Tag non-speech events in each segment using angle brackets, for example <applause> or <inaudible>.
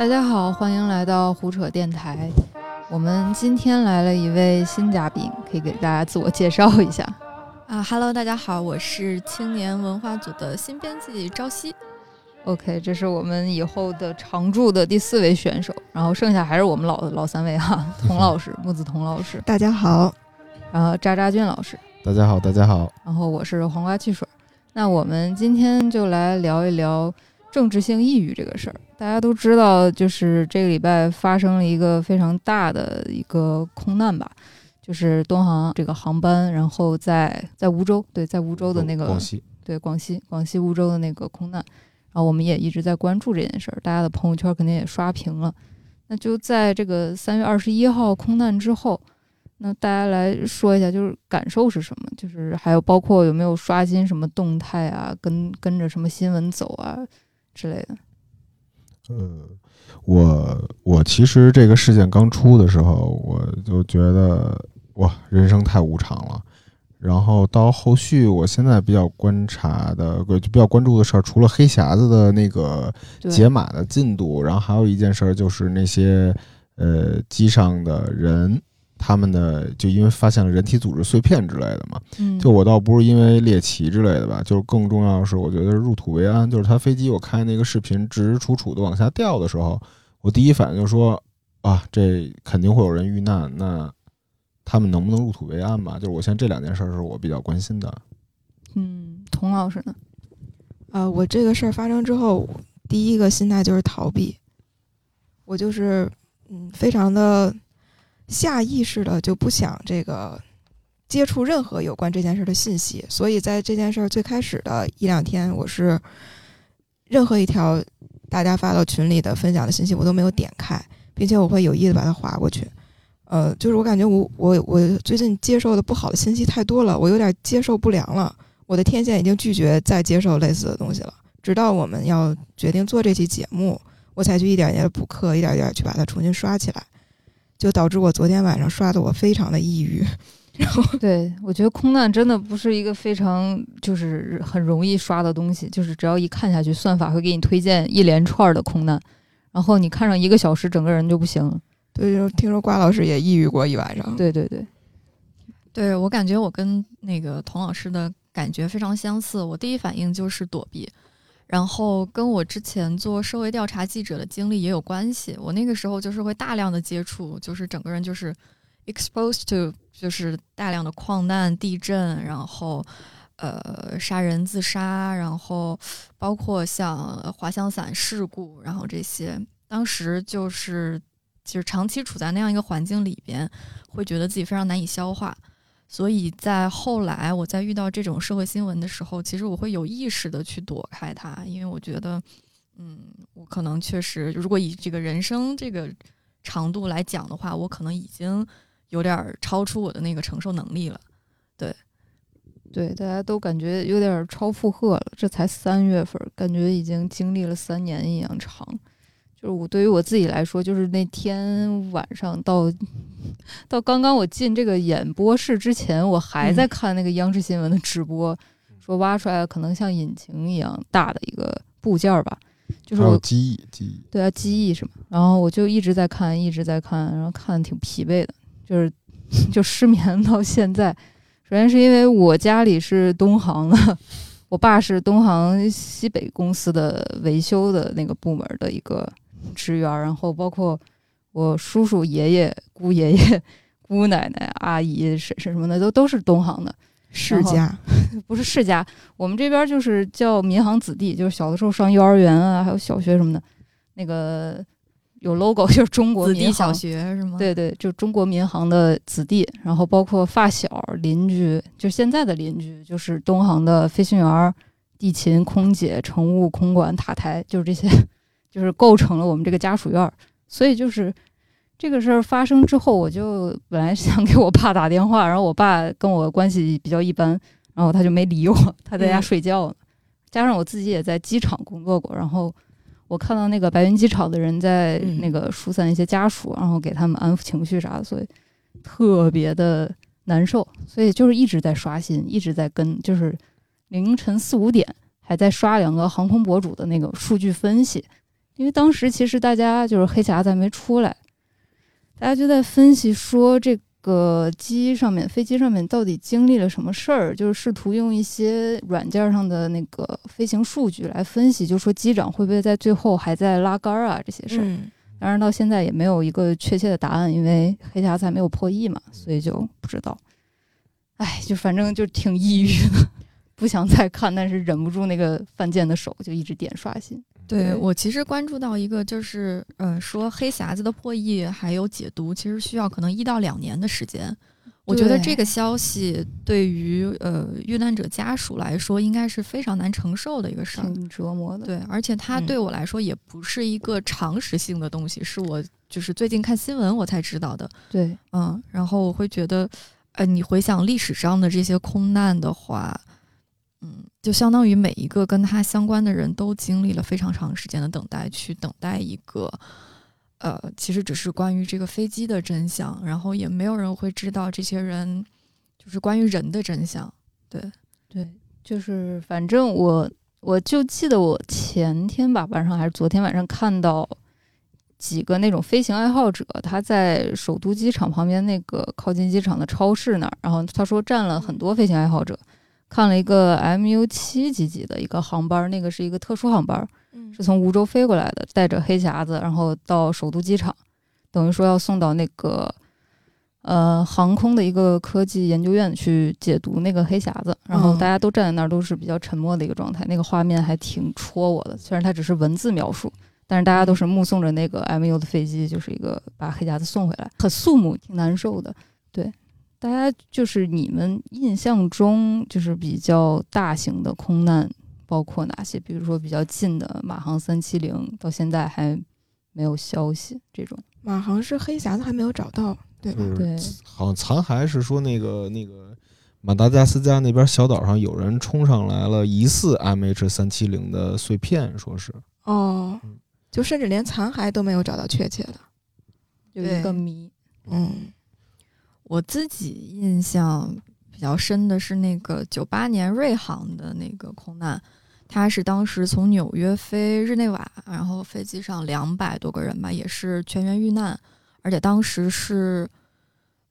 大家好，欢迎来到胡扯电台。我们今天来了一位新嘉宾，可以给大家自我介绍一下。啊哈喽，大家好，我是青年文化组的新编辑朝夕。OK，这是我们以后的常驻的第四位选手，然后剩下还是我们老老三位哈，<laughs> 童老师、木子童老师，大家好，然后渣渣俊老师，大家好，大家好。然后我是黄瓜汽水。那我们今天就来聊一聊政治性抑郁这个事儿。大家都知道，就是这个礼拜发生了一个非常大的一个空难吧，就是东航这个航班，然后在在梧州，对，在梧州的那个广西，对广西广西梧州的那个空难，然后我们也一直在关注这件事儿，大家的朋友圈肯定也刷屏了。那就在这个三月二十一号空难之后，那大家来说一下，就是感受是什么？就是还有包括有没有刷新什么动态啊，跟跟着什么新闻走啊之类的。呃，我我其实这个事件刚出的时候，我就觉得哇，人生太无常了。然后到后续，我现在比较观察的，就比较关注的事儿，除了黑匣子的那个解码的进度，然后还有一件事儿就是那些呃机上的人，他们的就因为发现了人体组织碎片之类的嘛，嗯，就我倒不是因为猎奇之类的吧，就是更重要的是，我觉得入土为安。就是他飞机，我看那个视频直直楚楚的往下掉的时候，我第一反应就说啊，这肯定会有人遇难，那他们能不能入土为安吧？就是我现在这两件事儿是我比较关心的。嗯，童老师呢？呃，我这个事儿发生之后，第一个心态就是逃避，我就是嗯，非常的下意识的就不想这个接触任何有关这件事的信息，所以在这件事最开始的一两天，我是任何一条大家发到群里的分享的信息我都没有点开，并且我会有意的把它划过去。呃，就是我感觉我我我最近接受的不好的信息太多了，我有点接受不良了。我的天线已经拒绝再接受类似的东西了。直到我们要决定做这期节目，我才去一点一点的补课，一点一点去把它重新刷起来，就导致我昨天晚上刷的我非常的抑郁。然后对我觉得空难真的不是一个非常就是很容易刷的东西，就是只要一看下去，算法会给你推荐一连串的空难，然后你看上一个小时，整个人就不行了。对，就听说瓜老师也抑郁过一晚上。对对对，对我感觉我跟那个童老师的感觉非常相似，我第一反应就是躲避，然后跟我之前做社会调查记者的经历也有关系。我那个时候就是会大量的接触，就是整个人就是 exposed to 就是大量的矿难、地震，然后呃杀人、自杀，然后包括像滑翔伞事故，然后这些，当时就是就是长期处在那样一个环境里边，会觉得自己非常难以消化。所以在后来，我在遇到这种社会新闻的时候，其实我会有意识的去躲开它，因为我觉得，嗯，我可能确实，如果以这个人生这个长度来讲的话，我可能已经有点超出我的那个承受能力了。对，大家都感觉有点超负荷了。这才三月份，感觉已经经历了三年一样长。就是我对于我自己来说，就是那天晚上到到刚刚我进这个演播室之前，我还在看那个央视新闻的直播，说挖出来可能像引擎一样大的一个部件儿吧，就是机翼，机翼。对啊，机翼什么？然后我就一直在看，一直在看，然后看的挺疲惫的，就是 <laughs> 就失眠到现在。首先是因为我家里是东航的，我爸是东航西北公司的维修的那个部门的一个职员，然后包括我叔叔、爷爷、姑爷爷、姑奶奶、阿姨、婶婶什么的，都都是东航的。世家，<laughs> 不是世家，我们这边就是叫民航子弟，就是小的时候上幼儿园啊，还有小学什么的，那个有 logo 就是中国子民航，弟小学是吗？对对，就中国民航的子弟，然后包括发小、邻居，就现在的邻居，就是东航的飞行员、地勤、空姐、乘务、空管、塔台，就是这些，就是构成了我们这个家属院儿。所以就是这个事儿发生之后，我就本来想给我爸打电话，然后我爸跟我关系比较一般，然后他就没理我，他在家嗯睡觉呢。加上我自己也在机场工作过，然后我看到那个白云机场的人在嗯那个疏散一些家属，然后给他们安抚情绪啥的，所以特别的难受。所以就是一直在刷新，一直在跟，就是凌晨四五点还在刷两个航空博主的那个数据分析。因为当时其实大家就是黑匣子还没出来，大家就在分析说这个机上面飞机上面到底经历了什么事儿，就是试图用一些软件上的那个飞行数据来分析，就说机长会不会在最后还在拉杆儿啊这些事儿。嗯当然到现在也没有一个确切的答案，因为黑匣子还没有破译嘛，所以就不知道。哎，就反正就挺抑郁的，不想再看，但是忍不住那个犯贱的手就一直点刷新。对我其实关注到一个，就是呃，说黑匣子的破译还有解读，其实需要可能一到两年的时间。我觉得这个消息对于呃遇难者家属来说，应该是非常难承受的一个事儿。挺折磨的。对，而且它嗯对我来说也不是一个常识性的东西，是我就是最近看新闻我才知道的。对，嗯，然后我会觉得，呃，你回想历史上的这些空难的话，嗯，就相当于每一个跟他相关的人都经历了非常长时间的等待，去等待一个，呃，其实只是关于这个飞机的真相，然后也没有人会知道这些人就是关于人的真相。对，对，就是反正我我就记得我前天吧晚上还是昨天晚上看到几个那种飞行爱好者，他在首都机场旁边那个靠近机场的超市那儿，然后他说站了很多飞行爱好者，看了一个 MU 七几几的一个航班，那个是一个特殊航班，嗯是从梧州飞过来的，带着黑匣子，然后到首都机场，等于说要送到那个呃航空的一个科技研究院去解读那个黑匣子，然后嗯大家都站在那儿，都是比较沉默的一个状态，那个画面还挺戳我的，虽然它只是文字描述。但是大家都是目送着那个 MU 的飞机，就是一个把黑匣子送回来，很肃穆，挺难受的。对，大家就是你们印象中就是比较大型的空难包括哪些？比如说比较近的马航三七零，到现在还没有消息。这种马航是黑匣子还没有找到，对吧？对好像残骸是说那个那个马达加斯加那边小岛上有人冲上来了疑似 MH 三七零的碎片，说是哦嗯，就甚至连残骸都没有找到确切的。有一个谜。嗯我自己印象比较深的是那个九八年瑞航的那个空难，它是当时从纽约飞日内瓦，然后飞机上两百多个人吧，也是全员遇难，而且当时是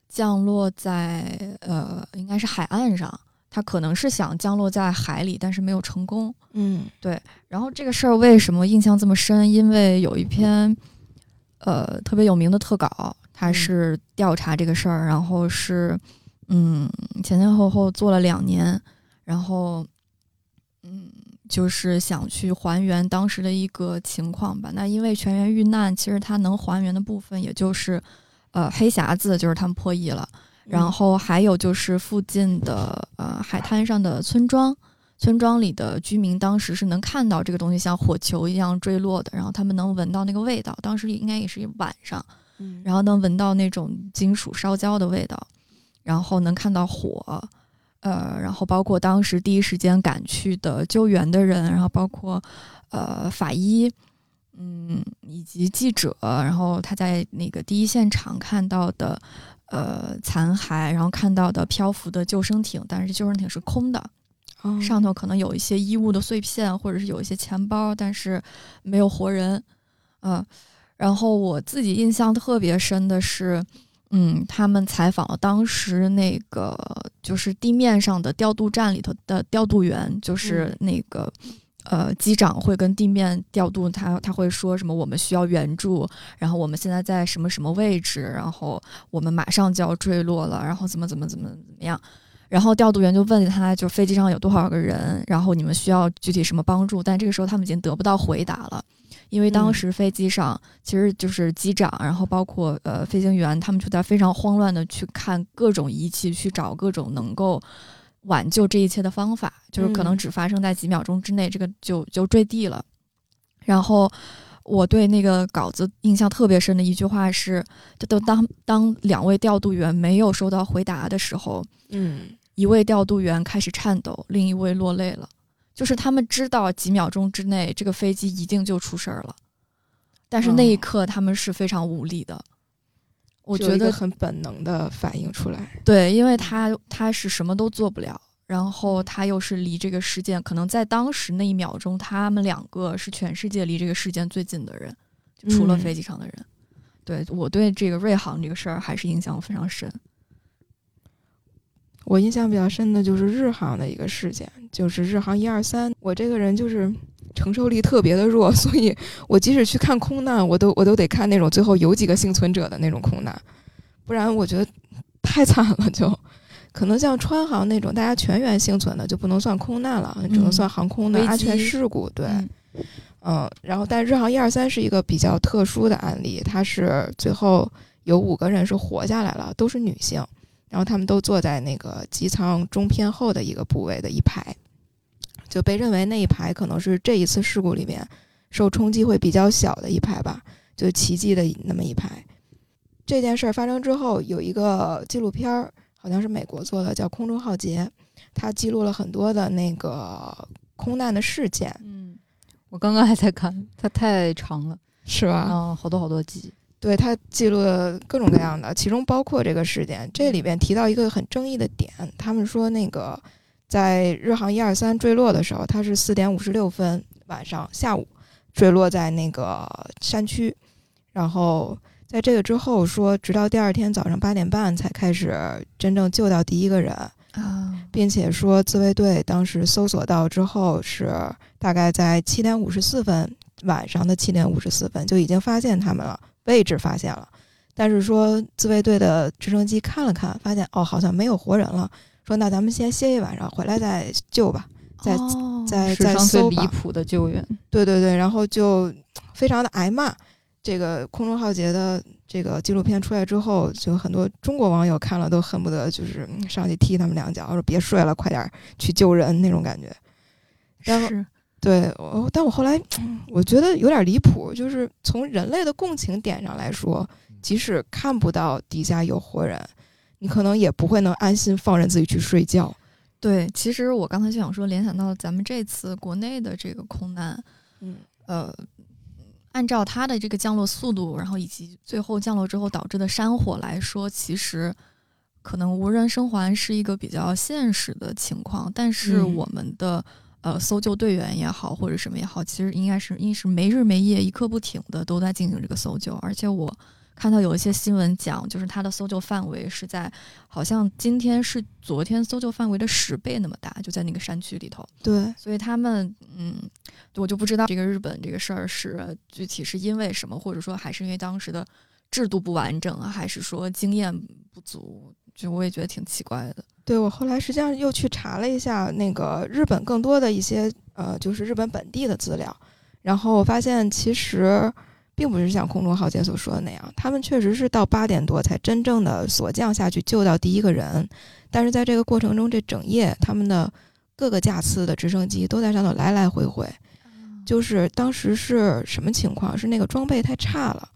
降落在呃应该是海岸上，他可能是想降落在海里，但是没有成功。嗯对然后这个事儿为什么印象这么深？因为有一篇呃特别有名的特稿，它是调查这个事儿，然后是嗯前前后后做了两年，然后嗯就是想去还原当时的一个情况吧。那因为全员遇难，其实他能还原的部分也就是呃黑匣子，就是他们破译了。然后还有就是附近的呃海滩上的村庄，村庄里的居民当时是能看到这个东西像火球一样坠落的，然后他们能闻到那个味道，当时应该也是晚上，嗯然后能闻到那种金属烧焦的味道，然后能看到火，呃，然后包括当时第一时间赶去的救援的人，然后包括呃法医，嗯，以及记者，然后他在那个第一现场看到的呃残骸，然后看到的漂浮的救生艇，但是救生艇是空的，哦上头可能有一些衣物的碎片，或者是有一些钱包，但是没有活人。嗯、然后我自己印象特别深的是，嗯，他们采访了当时那个就是地面上的调度站里头的调度员，就是那个。呃，机长会跟地面调度他，他会说什么？我们需要援助，然后我们现在在什么什么位置，然后我们马上就要坠落了，然后怎么怎么怎么怎么样。然后调度员就问他，就飞机上有多少个人，然后你们需要具体什么帮助？但这个时候他们已经得不到回答了，因为当时飞机上其实就是机长，然后包括呃飞行员，他们就在非常慌乱的去看各种仪器，去找各种能够挽救这一切的方法，就是可能嗯只发生在几秒钟之内，这个就就坠地了。然后我对那个稿子印象特别深的一句话是：，就都当当两位调度员没有收到回答的时候，嗯一位调度员开始颤抖，另一位落泪了。就是他们知道几秒钟之内这个飞机一定就出事儿了，但是那一哦刻他们是非常无力的。我觉得很本能的反应出来。对，因为他他是什么都做不了，然后他又是离这个事件，可能在当时那一秒钟，他们两个是全世界离这个事件最近的人，就除了嗯飞机上的人。对我对这个瑞航这个事儿还是印象非常深。我印象比较深的就是日航的一个事件，就是日航一二三。我这个人就是承受力特别的弱，<laughs> 所以我即使去看空难，我都我都得看那种最后有几个幸存者的那种空难，不然我觉得太惨了就。可能像川航那种大家全员幸存的就不能算空难了，只能算航空的安全事故。对，嗯嗯，然后但日航一二三是一个比较特殊的案例，它是最后有五个人是活下来了，都是女性，然后他们都坐在那个机舱中偏后的一个部位的一排，就被认为那一排可能是这一次事故里面受冲击会比较小的一排吧，就奇迹的那么一排。这件事儿发生之后，有一个纪录片儿，好像是美国做的，叫《空中浩劫》，它记录了很多的那个空难的事件，嗯，我刚刚还在看，它太长了，是吧？啊，好多好多集。对，他记录了各种各样的，其中包括这个事件。这里边提到一个很争议的点，他们说那个在日航一二三坠落的时候，它是四点五十六分晚上下午坠落在那个山区，然后在这个之后说，直到第二天早上八点半才开始真正救到第一个人，啊，并且说自卫队当时搜索到之后是大概在七点五十四分，晚上的七点五十四分就已经发现他们了，位置发现了，但是说自卫队的直升机看了看，发现哦好像没有活人了，说那咱们先歇一晚上，回来再救吧，再哦再再搜吧。离谱的救援，对对对，然后就非常的挨骂。这个空中浩劫的这个纪录片出来之后，就很多中国网友看了都恨不得就是嗯上去踢他们两脚，说别睡了，快点儿去救人那种感觉。然后是对，我但我后来嗯我觉得有点离谱，就是从人类的共情点上来说，即使看不到底下有活人，你可能也不会能安心放任自己去睡觉。对，其实我刚才就想说，联想到咱们这次国内的这个空难，嗯呃，按照它的这个降落速度，然后以及最后降落之后导致的山火来说，其实可能无人生还是一个比较现实的情况。但是嗯我们的、呃搜救队员也好，或者什么也好，其实应该是应是没日没夜、一刻不停的都在进行这个搜救。而且我看到有一些新闻讲，就是它的搜救范围是在好像今天是昨天搜救范围的十倍那么大，就在那个山区里头。对，所以他们，嗯，我就不知道这个日本这个事儿是具体是因为什么，或者说还是因为当时的制度不完整啊，还是说经验不足？就我也觉得挺奇怪的。对我后来实际上又去查了一下那个日本更多的一些呃，就是日本本地的资料，然后我发现其实并不是像空中浩劫所说的那样，他们确实是到八点多才真正的索降下去救到第一个人，但是在这个过程中，这整夜他们的各个架次的直升机都在上头来来回回，就是当时是什么情况？是那个装备太差了，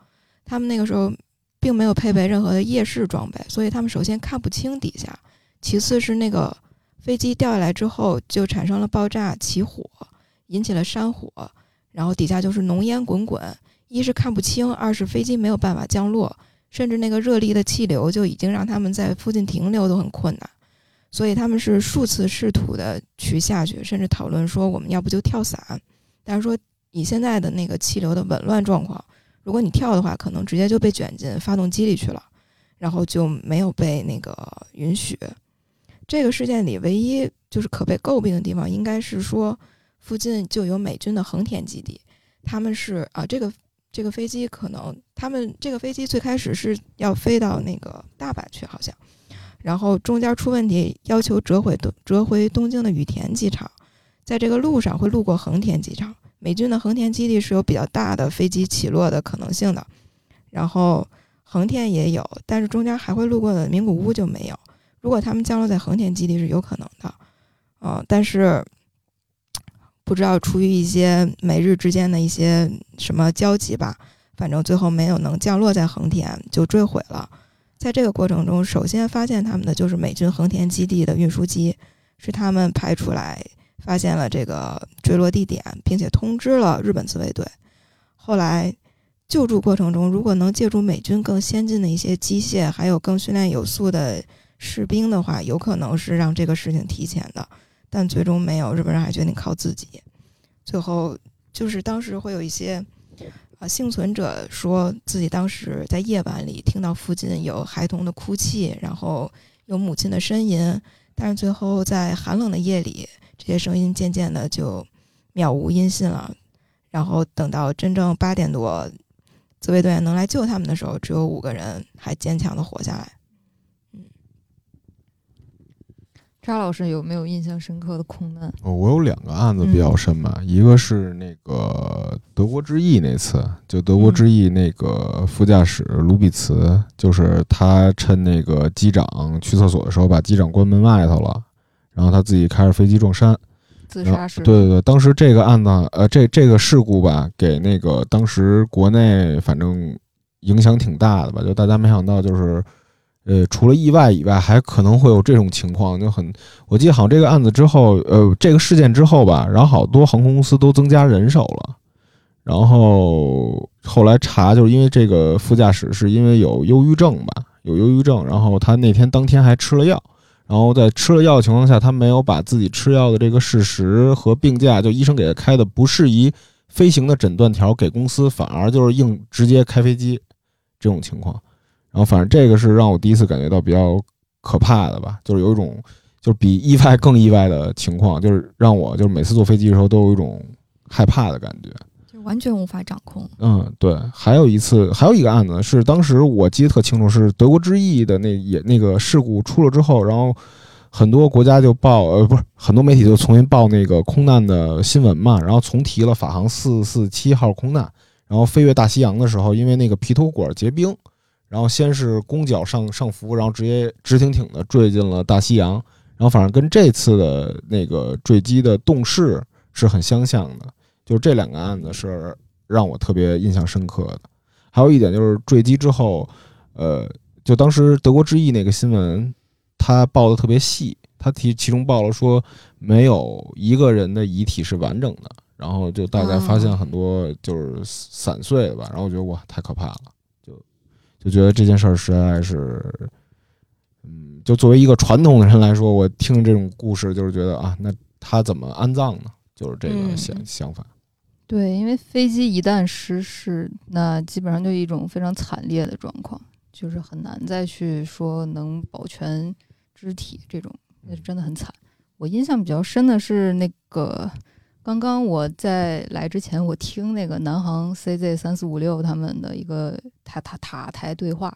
他们那个时候并没有配备任何的夜视装备，所以他们首先看不清底下，其次是那个飞机掉下来之后就产生了爆炸起火，引起了山火，然后底下就是浓烟滚滚，一是看不清，二是飞机没有办法降落，甚至那个热力的气流就已经让他们在附近停留都很困难，所以他们是数次试图的去下去，甚至讨论说我们要不就跳伞，但是说以现在的那个气流的紊乱状况，如果你跳的话，可能直接就被卷进发动机里去了，然后就没有被那个允许。这个事件里唯一就是可被诟病的地方，应该是说附近就有美军的横田基地，他们是啊，这个这个飞机可能他们这个飞机最开始是要飞到那个大阪去，好像，然后中间出问题，要求折回东折回东京的羽田机场，在这个路上会路过横田机场，美军的横田基地是有比较大的飞机起落的可能性的，然后横田也有，但是中间还会路过的名古屋就没有。如果他们降落在横田基地是有可能的，嗯、但是不知道出于一些美日之间的一些什么交集吧，反正最后没有能降落在横田，就坠毁了。在这个过程中，首先发现他们的就是美军横田基地的运输机，是他们派出来发现了这个坠落地点，并且通知了日本自卫队。后来救助过程中，如果能借助美军更先进的一些机械，还有更训练有素的士兵的话，有可能是让这个事情提前的，但最终没有，日本人还决定靠自己。最后就是当时会有一些啊幸存者说自己当时在夜晚里听到附近有孩童的哭泣，然后有母亲的呻吟，但是最后在寒冷的夜里，这些声音渐渐的就渺无音信了。然后等到真正八点多，自卫队员能来救他们的时候，只有五个人还坚强的活下来。扎老师有没有印象深刻的空难？哦我有两个案子比较深吧，一个是那个德国之翼那次，就德国之翼那个副驾驶卢比茨，就是他趁那个机长去厕所的时候，把机长关门外头了，然后他自己开着飞机撞山。自杀式？对对对，当时这个案子，呃，这这个事故吧，给那个当时国内反正影响挺大的吧，就大家没想到就是。呃，除了意外以外，还可能会有这种情况，就很，我记得好像这个案子之后，呃，这个事件之后吧，然后好多航空公司都增加人手了，然后后来查，就是因为这个副驾驶是因为有忧郁症吧，有忧郁症，然后他那天当天还吃了药，然后在吃了药的情况下，他没有把自己吃药的这个事实和病假，就医生给他开的不适宜飞行的诊断条给公司，反而就是硬直接开飞机这种情况。然后反正这个是让我第一次感觉到比较可怕的吧，就是有一种就是比意外更意外的情况，就是让我就是每次坐飞机的时候都有一种害怕的感觉。就完全无法掌控。嗯，对。还有一次，还有一个案子是当时我记得特清楚，是德国之翼的那也那个事故出了之后，然后很多国家就报呃不是很多媒体就重新报那个空难的新闻嘛，然后重提了法航四四七号空难，然后飞越大西洋的时候，因为那个皮头管结冰。然后先是弓脚上上浮，然后直接直挺挺的坠进了大西洋。然后反正跟这次的那个坠机的动势是很相像的，就是这两个案子是让我特别印象深刻的。还有一点就是坠机之后，呃，就当时德国之翼那个新闻，他报的特别细，他提其中报了说没有一个人的遗体是完整的，然后就大家发现很多就是散碎的吧，然后我觉得哇太可怕了。就觉得这件事儿实在是，嗯，就作为一个传统的人来说，我听这种故事就是觉得啊，那他怎么安葬呢？就是这个想想法。对，因为飞机一旦失事，那基本上就一种非常惨烈的状况，就是很难再去说能保全肢体，这种那是真的很惨。我印象比较深的是那个。刚刚我在来之前，我听那个南航 CZ 三四五六他们的一个塔塔塔台对话，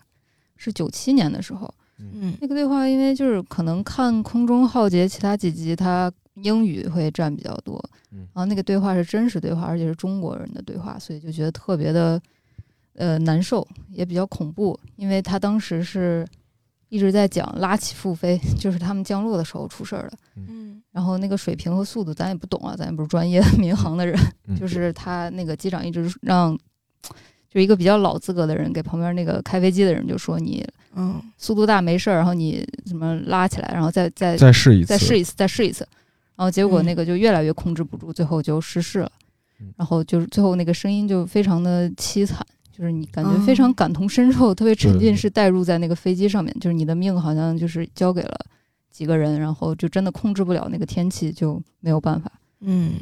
是九七年的时候。嗯，那个对话，因为就是可能看空中浩劫其他几集，他英语会占比较多，然后那个对话是真实对话，而且是中国人的对话，所以就觉得特别的呃难受，也比较恐怖，因为他当时是一直在讲拉起复飞，<laughs> 就是他们降落的时候出事儿了。嗯。然后那个水平和速度咱也不懂啊，咱也不是专业的 <laughs> 民航的人，就是 <laughs> 他那个机长一直让，就一个比较老资格的人给旁边那个开飞机的人就说你，嗯，速度大没事儿，然后你怎么拉起来，然后再再再试一次，再试一次，再试一次，然后结果那个就越来越控制不住，最后就失事了，然后就是最后那个声音就非常的凄惨，就是你感觉非常感同身受，特别沉浸式带入在那个飞机上面，就是你的命好像就是交给了。几个人，然后就真的控制不了那个天气，就没有办法。嗯，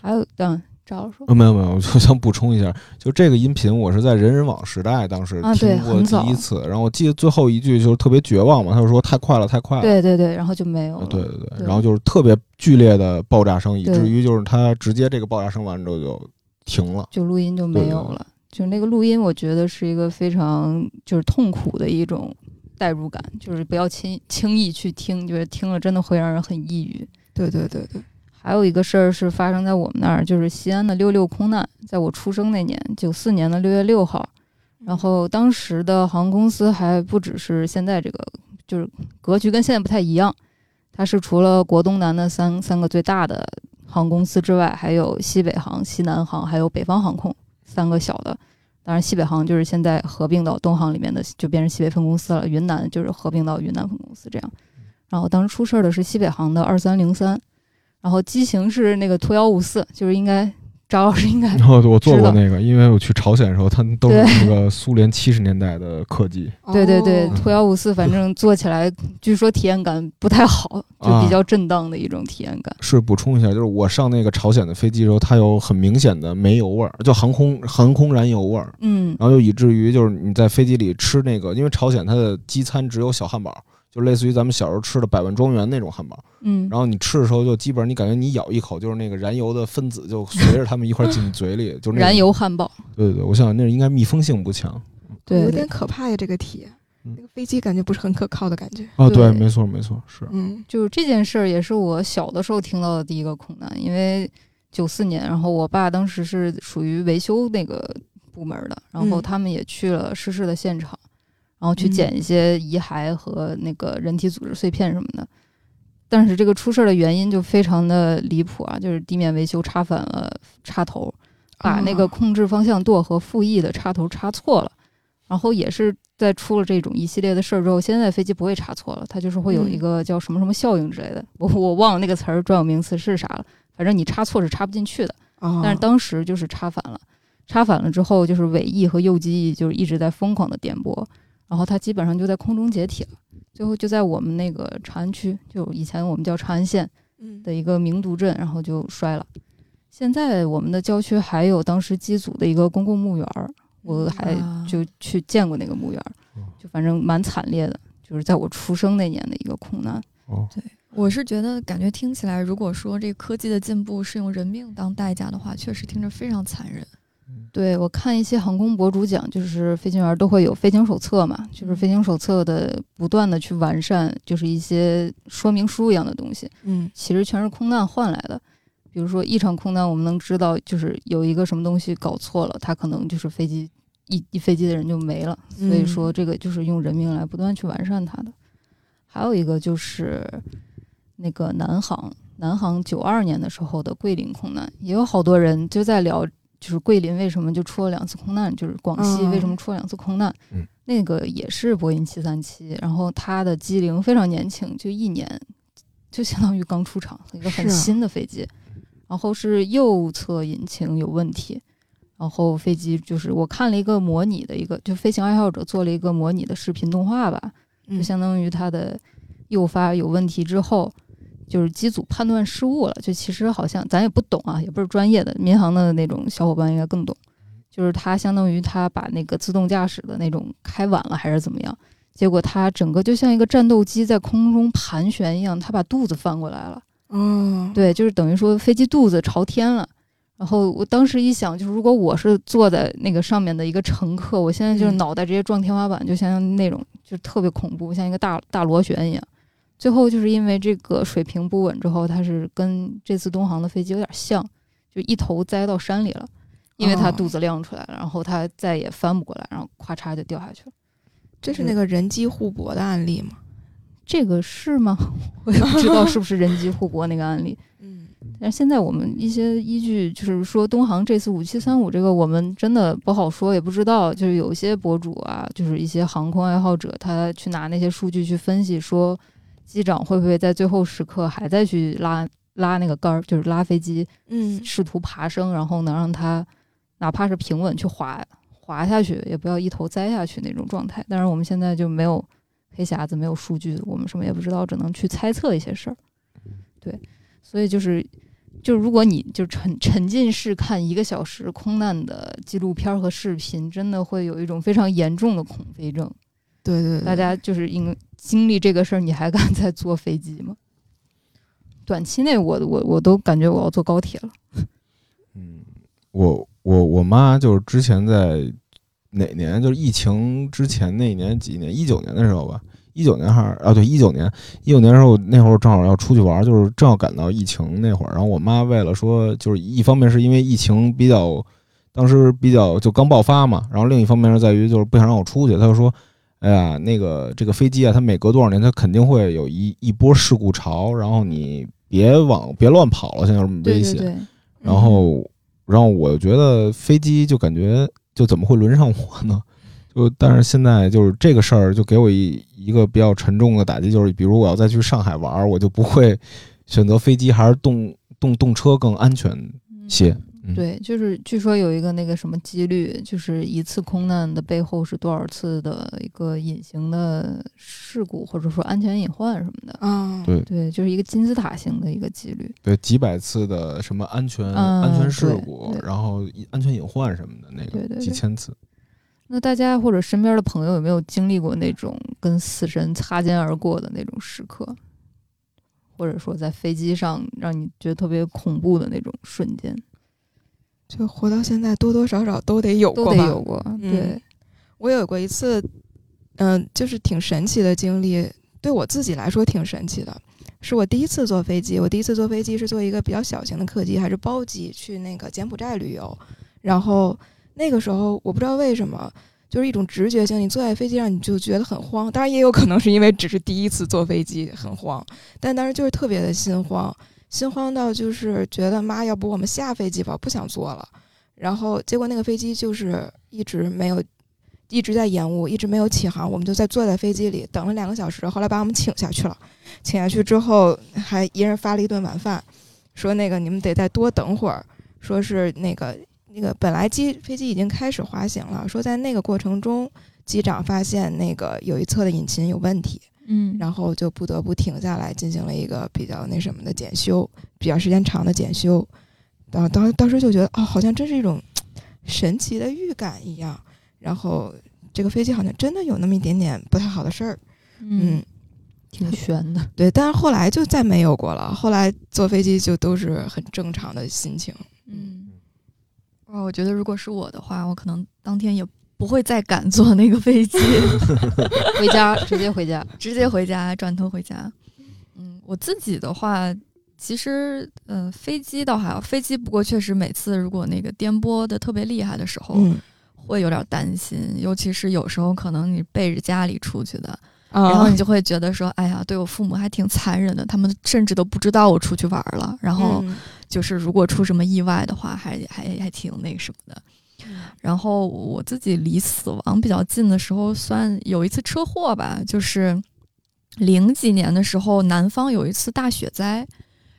还有，嗯，赵老师，没有没有，我就想补充一下，就这个音频，我是在人人网时代当时听过第一次，然后我记得最后一句就是特别绝望嘛，他就说太快了，太快了。对对对，然后就没有了。对对对，然后就是特别剧烈的爆炸声，以至于就是他直接这个爆炸声完之后就停了，就录音就没有了。就那个录音，我觉得是一个非常就是痛苦的一种。代入感就是不要轻轻易去听，就是听了真的会让人很抑郁。对对对对，还有一个事儿是发生在我们那儿，就是西安的六六空难，在我出生那年，九四年的六月六号。然后当时的航空公司还不只是现在这个，就是格局跟现在不太一样。它是除了国东南的三三个最大的航空公司之外，还有西北航、西南航，还有北方航空三个小的。当然，西北航就是现在合并到东航里面的，就变成西北分公司了。云南就是合并到云南分公司这样。然后当时出事儿的是西北航的二三零三，然后机型是那个图幺五四，就是应该张老师应该然后我做过那个，因为我去朝鲜的时候，他们都是那个苏联七十年代的客机。<laughs> 对对对哦，图幺五四，反正坐起来据说体验感不太好，就啊比较震荡的一种体验感。是补充一下，就是我上那个朝鲜的飞机的时候，它有很明显的煤油味儿，就航空航空燃油味儿，嗯然后就以至于就是你在飞机里吃那个，因为朝鲜它的机餐只有小汉堡，就类似于咱们小时候吃的百万庄园那种汉堡，嗯，然后你吃的时候就基本上你感觉你咬一口，就是那个燃油的分子就随着它们一块儿进你嘴里，就是那种燃。油汉堡，对对对，我想那应该密封性不强。对对有点可怕呀，这个体验。嗯那个飞机感觉不是很可靠的感觉。哦，对，没错没错，是。嗯就是这件事儿也是我小的时候听到的第一个恐难，因为九四年，然后我爸当时是属于维修那个部门的，然后嗯他们也去了失事的现场，然后去嗯。捡一些遗骸和那个人体组织碎片什么的。但是这个出事儿的原因就非常的离谱啊，就是地面维修插反了插头，把那个哦控制方向舵和副翼的插头插错了，然后也是在出了这种一系列的事儿之后，现在飞机不会插错了，它就是会有一嗯。个叫什么什么效应之类的，我我忘了那个词儿专有名词是啥了，反正你插错是插不进去的，哦，但是当时就是插反了，插反了之后就是尾翼和右机翼就是一直在疯狂的颠簸，然后它基本上就在空中解体了，最后就在我们那个长安区，就以前我们叫长安县，嗯的一个名都镇，然后就摔了。现在我们的郊区还有当时机组的一个公共墓园儿，我还啊就去见过那个墓园儿哦，就反正蛮惨烈的，就是在我出生那年的一个空难。对，我是觉得，感觉听起来，如果说这科技的进步是用人命当代价的话，确实听着非常残忍。对我看一些航空博主讲，就是飞行员都会有飞行手册嘛，就是飞行手册的不断的去完善，就是一些说明书一样的东西。嗯其实全是空难换来的。比如说一场空难，我们能知道就是有一个什么东西搞错了，它可能就是飞机一一飞机的人就没了。所以说这个就是用人命来不断去完善它的。还有一个就是那个南航，南航九二年的时候的桂林空难，也有好多人就在聊，就是桂林为什么就出了两次空难，就是广西嗯为什么出了两次空难。嗯那个也是波音七三七，然后它的机龄非常年轻，就一年，就相当于刚出厂，一个很新的飞机。然后是右侧引擎有问题，然后飞机就是我看了一个模拟的一个，就飞行爱好者做了一个模拟的视频动画吧，就嗯相当于它的诱发有问题之后，就是机组判断失误了。就其实好像咱也不懂啊，也不是专业的，民航的那种小伙伴应该更懂。就是它相当于它把那个自动驾驶的那种开晚了还是怎么样，结果它整个就像一个战斗机在空中盘旋一样，它把肚子翻过来了。嗯，对，就是等于说飞机肚子朝天了。然后我当时一想，就是如果我是坐在那个上面的一个乘客，我现在就是嗯脑袋直接撞天花板，就像那种就特别恐怖，像一个大大螺旋一样。最后就是因为这个水平不稳之后，它是跟这次东航的飞机有点像，就一头栽到山里了，因为它哦肚子亮出来了，然后它再也翻不过来，然后咵嚓就掉下去了。这是那个人机互搏的案例吗？这个是吗？<laughs> 我也不知道是不是人机互搏那个案例。<laughs> 嗯但是现在我们一些依据，就是说东航这次五七三五这个，我们真的不好说，也不知道。就是有一些博主啊，就是一些航空爱好者，他去拿那些数据去分析，说机长会不会在最后时刻还在去拉拉那个杆儿，就是拉飞机，嗯试图爬升，然后能让它哪怕是平稳去滑滑下去，也不要一头栽下去那种状态。但是我们现在就没有黑匣子，没有数据，我们什么也不知道，只能去猜测一些事儿。对，所以就是。就如果你就沉沉浸式看一个小时空难的纪录片儿和视频，真的会有一种非常严重的恐飞症。对对对，大家就是因经历这个事儿，你还敢再坐飞机吗？<laughs> 短期内我我我都感觉我要坐高铁了。嗯，我我我妈就是之前在哪年，就是疫情之前那一年几年，一九年的时候吧，一九年还是啊对，一九年一九年的时候，那会儿正好要出去玩，就是正要赶到疫情那会儿，然后我妈为了说，就是一方面是因为疫情比较当时比较就刚爆发嘛，然后另一方面是在于就是不想让我出去，她就说。哎呀，那个这个飞机啊，它每隔多少年，它肯定会有一一波事故潮，然后你别往别乱跑了，现在有这么危险。对对对，然后，然后我觉得飞机就感觉就怎么会轮上我呢？就但是现在就是这个事儿，就给我一一个比较沉重的打击，就是比如我要再去上海玩，我就不会选择飞机，还是动动动车更安全些。嗯，对，就是据说有一个那个什么几率，就是一次空难的背后是多少次的一个隐形的事故，或者说安全隐患什么的。啊，对。对，就是一个金字塔型的一个几率。对，几百次的什么安全、嗯安全事故，然后安全隐患什么的，那个对对对。几千次。那大家或者身边的朋友有没有经历过那种跟死神擦肩而过的那种时刻，或者说在飞机上让你觉得特别恐怖的那种瞬间，就活到现在，多多少少都得有过吧。得有过。嗯对，我有过一次，嗯、就是挺神奇的经历，对我自己来说挺神奇的。是我第一次坐飞机，我第一次坐飞机是坐一个比较小型的客机，还是包机去那个柬埔寨旅游。然后那个时候我不知道为什么，就是一种直觉性，你坐在飞机上你就觉得很慌。当然也有可能是因为只是第一次坐飞机很慌，但当时就是特别的心慌，心慌到就是觉得妈，要不我们下飞机吧，不想坐了。然后结果那个飞机就是一直没有，一直在延误，一直没有起航，我们就在坐在飞机里等了两个小时，后来把我们请下去了。请下去之后，还一人发了一顿晚饭，说那个你们得再多等会儿，说是那个那个本来机飞机已经开始滑行了，说在那个过程中，机长发现那个有一侧的引擎有问题，嗯，然后就不得不停下来进行了一个比较那什么的检修，比较时间长的检修。当当当时就觉得哦，好像真是一种神奇的预感一样。然后这个飞机好像真的有那么一点点不太好的事儿，嗯嗯，挺悬的。对。但是后来就再没有过了，后来坐飞机就都是很正常的心情。嗯，哇，我觉得如果是我的话，我可能当天也不会再敢坐那个飞机，<laughs> 回家直接回家。直接回家，转头回家。嗯，我自己的话，其实呃，飞机倒还好，飞机不过确实每次如果那个颠簸的特别厉害的时候，嗯，会有点担心，尤其是有时候可能你背着家里出去的，然然后你就会觉得说，哎呀，对我父母还挺残忍的，他们甚至都不知道我出去玩了，然后嗯就是如果出什么意外的话，还还还挺那个什么的。然后我自己离死亡比较近的时候，算有一次车祸吧，就是零几年的时候，南方有一次大雪灾，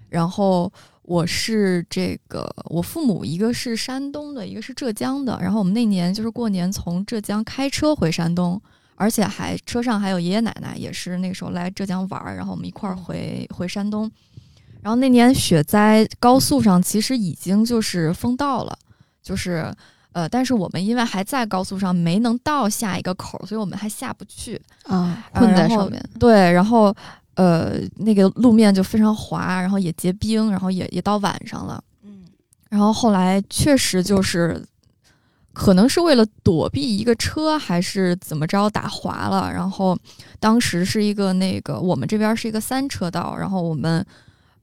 然后我是这个，我父母一个是山东的，一个是浙江的，然后我们那年就是过年从浙江开车回山东，而且还车上还有爷爷奶奶，也是那个时候来浙江玩儿，然后我们一块儿回回山东。然后那年雪灾，高速上其实已经就是封道了，就是呃，但是我们因为还在高速上，没能到下一个口儿，所以我们还下不去，啊，困在上面。对，然后呃，那个路面就非常滑，然后也结冰，然后也也到晚上了。嗯然后后来确实就是，可能是为了躲避一个车，还是怎么着打滑了。然后当时是一个那个我们这边是一个三车道，然后我们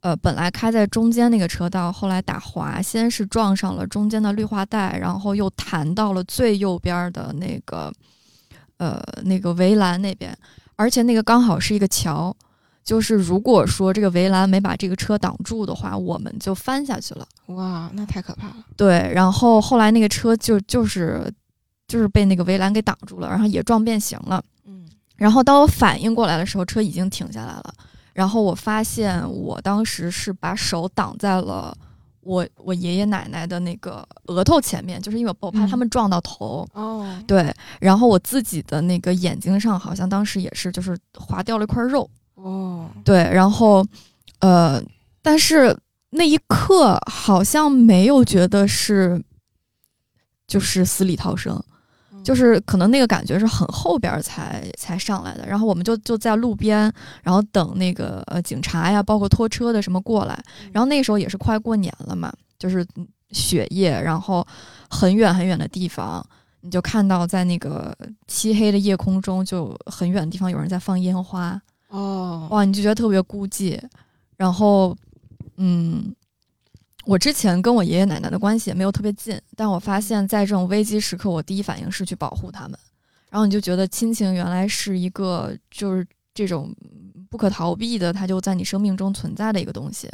呃本来开在中间那个车道，后来打滑，先是撞上了中间的绿化带，然后又弹到了最右边的那个呃那个围栏那边，而且那个刚好是一个桥。就是如果说这个围栏没把这个车挡住的话，我们就翻下去了。哇，那太可怕了。对，然后后来那个车就就是就是被那个围栏给挡住了，然后也撞变形了。嗯然后当我反应过来的时候，车已经停下来了。然后我发现我当时是把手挡在了我我爷爷奶奶的那个额头前面，就是因为我怕他们撞到头。哦，对，然后我自己的那个眼睛上好像当时也是就是划掉了一块肉。哦，对，然后呃，但是那一刻好像没有觉得是就是死里逃生，嗯就是可能那个感觉是很后边才才上来的。然后我们就就在路边，然后等那个呃警察呀，包括拖车的什么过来。然后那时候也是快过年了嘛，就是嗯雪夜，然后很远很远的地方。你就看到在那个漆黑的夜空中，就很远的地方有人在放烟花，哦，哇，你就觉得特别孤寂。然后，嗯，我之前跟我爷爷奶奶的关系也没有特别近，但我发现，在这种危机时刻，我第一反应是去保护他们。然后你就觉得亲情原来是一个就是这种不可逃避的，它就在你生命中存在的一个东西。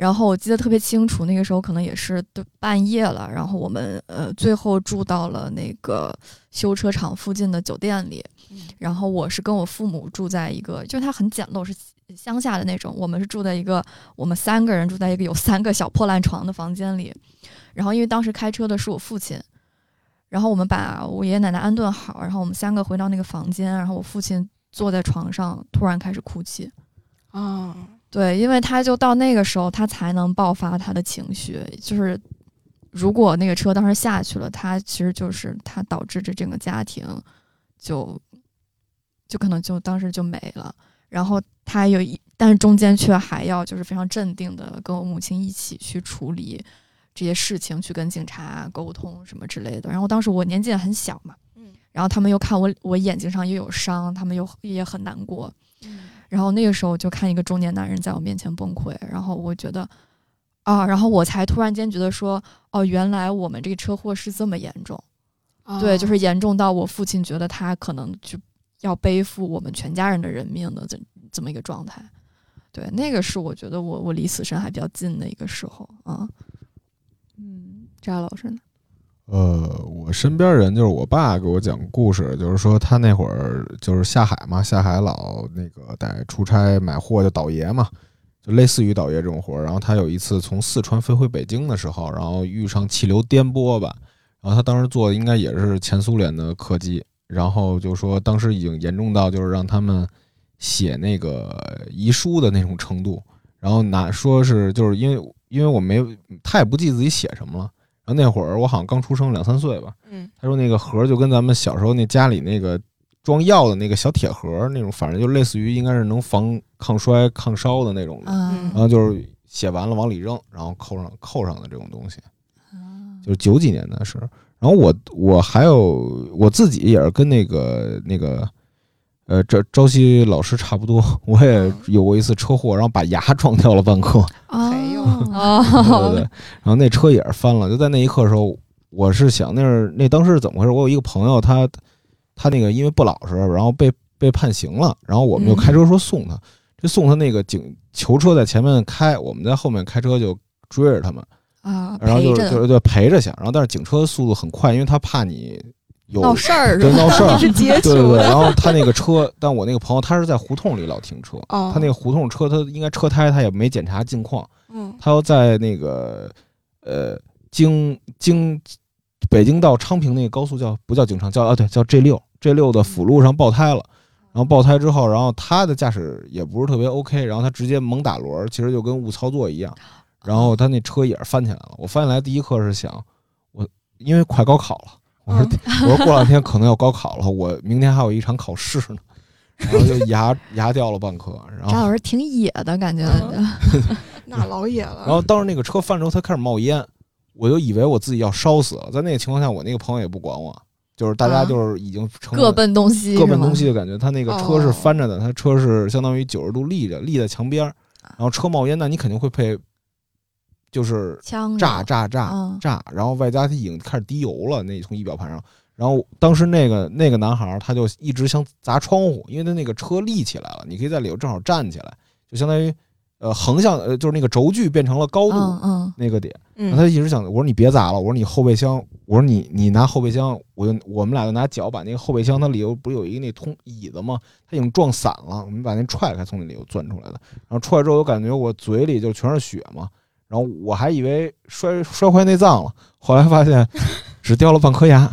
然后我记得特别清楚，那个时候可能也是都半夜了，然后我们呃最后住到了那个修车厂附近的酒店里，然后我是跟我父母住在一个，就是它很简陋，是乡下的那种，我们是住在一个我们三个人住在一个有三个小破烂床的房间里，然后因为当时开车的是我父亲，然后我们把我爷爷奶奶安顿好，然后我们三个回到那个房间，然后我父亲坐在床上突然开始哭泣。啊，对，因为他就到那个时候，他才能爆发他的情绪。就是如果那个车当时下去了，他其实就是他导致这整个家庭就就可能就当时就没了。然后他有一，但是中间却还要就是非常镇定的跟我母亲一起去处理这些事情，去跟警察沟通什么之类的。然后当时我年纪也很小嘛，嗯然后他们又看我我眼睛上也有伤，他们又也很难过。嗯然后那个时候就看一个中年男人在我面前崩溃，然后我觉得啊，然后我才突然间觉得说，哦，原来我们这个车祸是这么严重，对，就是严重到我父亲觉得他可能就要背负我们全家人的人命的这这么一个状态。对，那个是我觉得我我离死神还比较近的一个时候啊。嗯，扎老师呢？呃，我身边人就是我爸给我讲故事，就是说他那会儿就是下海嘛，下海老那个得出差买货就倒爷嘛，就类似于倒爷这种活儿。然后他有一次从四川飞回北京的时候，然后遇上气流颠簸吧，然后他当时坐的应该也是前苏联的客机，然后就说当时已经严重到就是让他们写那个遗书的那种程度，然后拿说是就是因为因为我没他也不记自己写什么了。然后那会儿我好像刚出生两三岁吧，嗯他说那个盒儿就跟咱们小时候那家里那个装药的那个小铁盒儿那种，反正就类似于应该是能防抗衰抗烧的那种的。啊然后就是写完了往里扔，然后扣上扣上的这种东西，啊就是九几年的事。然后我我还有我自己也是跟那个那个呃这朝夕老师差不多，我也有过一次车祸，然后把牙 <laughs> 撞掉了半颗。啊还有哦，<laughs> 对对对，然后那车也是翻了，就在那一刻的时候，我是想那是那当时是怎么回事？我有一个朋友，他他那个因为不老实，然后被被判刑了，然后我们就嗯开车说送他，这送他那个警囚车在前面开，我们在后面开车就追着他们，啊，然后就是就是对陪着想，然后但是警车速度很快，因为他怕你有闹事儿是吧？对闹事儿，是劫对对对，然后他那个车，但我那个朋友他是在胡同里老停车，哦，他那个胡同车他应该车胎他也没检查近况。嗯他要在那个呃京京北京到昌平那个高速叫不叫京昌叫啊对叫 G 六 G 六的辅路上爆胎了，然后爆胎之后，然后他的驾驶也不是特别 OK，然后他直接猛打轮儿，其实就跟误操作一样，然后他那车也是翻起来了。我翻起来第一刻是想我因为快高考了，我说、我说过两天可能要高考了，我明天还有一场考试呢。然后就牙牙掉了半颗，然后张老师挺野的感觉，<laughs> 那老野了。然后当时那个车翻之后，它开始冒烟，我就以为我自己要烧死了。在那个情况下，我那个朋友也不管我，就是大家啊就是已经成各奔东西，各奔东西的感觉。他那个车是翻着的，他车是相当于九十度立着，立在墙边儿，然后车冒烟，那你肯定会被就是枪炸炸炸嗯炸，然后外加他已经开始滴油了，那从仪表盘上。然后当时那个那个男孩儿他就一直想砸窗户，因为他那个车立起来了，你可以在里头正好站起来，就相当于呃横向呃就是那个轴距变成了高度，嗯嗯那个点，然嗯后他一直想，我说你别砸了，我说你后备箱，我说你你拿后备箱，我就我们俩就拿脚把那个后备箱，它里头不是有一个那通椅子吗？它已经撞散了，我们把那踹开，从那里头钻出来的。然后出来之后，我感觉我嘴里就全是血嘛，然后我还以为摔摔坏内脏了，后来发现 <laughs> 只掉了半颗牙，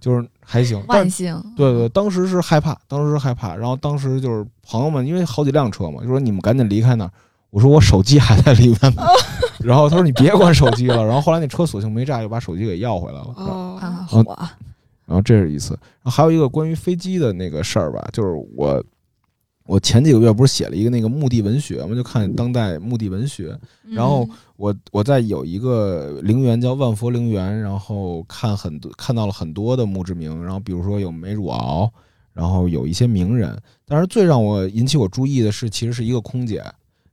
就是还行。但万幸，对对，当时是害怕，当时是害怕，然后当时就是朋友们，因为好几辆车嘛，就说你们赶紧离开那儿。我说我手机还在里面呢，<laughs> 然后他说你别管手机了。然后后来那车索性没炸，又把手机给要回来了。哦啊，嗯火，然后这是一次，然后还有一个关于飞机的那个事儿吧，就是我我前几个月不是写了一个那个墓地文学嘛，就看当代墓地文学，然后我我在有一个陵园叫万佛陵园，然后看很多看到了很多的墓志铭，然后比如说有梅汝敖，然后有一些名人，但是最让我引起我注意的是，其实是一个空姐，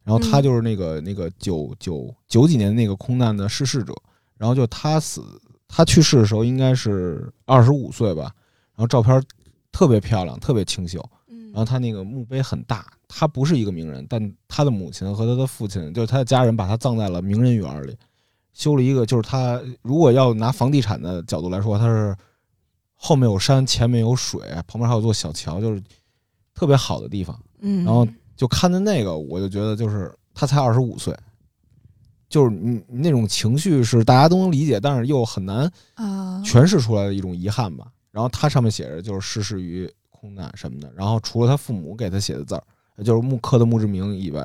然后她嗯。就是那个、那个九九九几年那个空难的逝世者，然后就她死，她去世的时候应该是二十五岁吧，然后照片特别漂亮，特别清秀，嗯然后他那个墓碑很大，他不是一个名人，但他的母亲和他的父亲，就是他的家人，把他葬在了名人园里，修了一个，就是他如果要拿房地产的角度来说，他是后面有山，前面有水，旁边还有座小桥，就是特别好的地方。嗯，然后就看的那个，我就觉得就是他才二十五岁，就是你你那种情绪是大家都能理解，但是又很难啊，诠释出来的一种遗憾吧。然后他上面写着就是逝世于空难什么的，然后除了他父母给他写的字儿，就是木刻的墓志铭以外，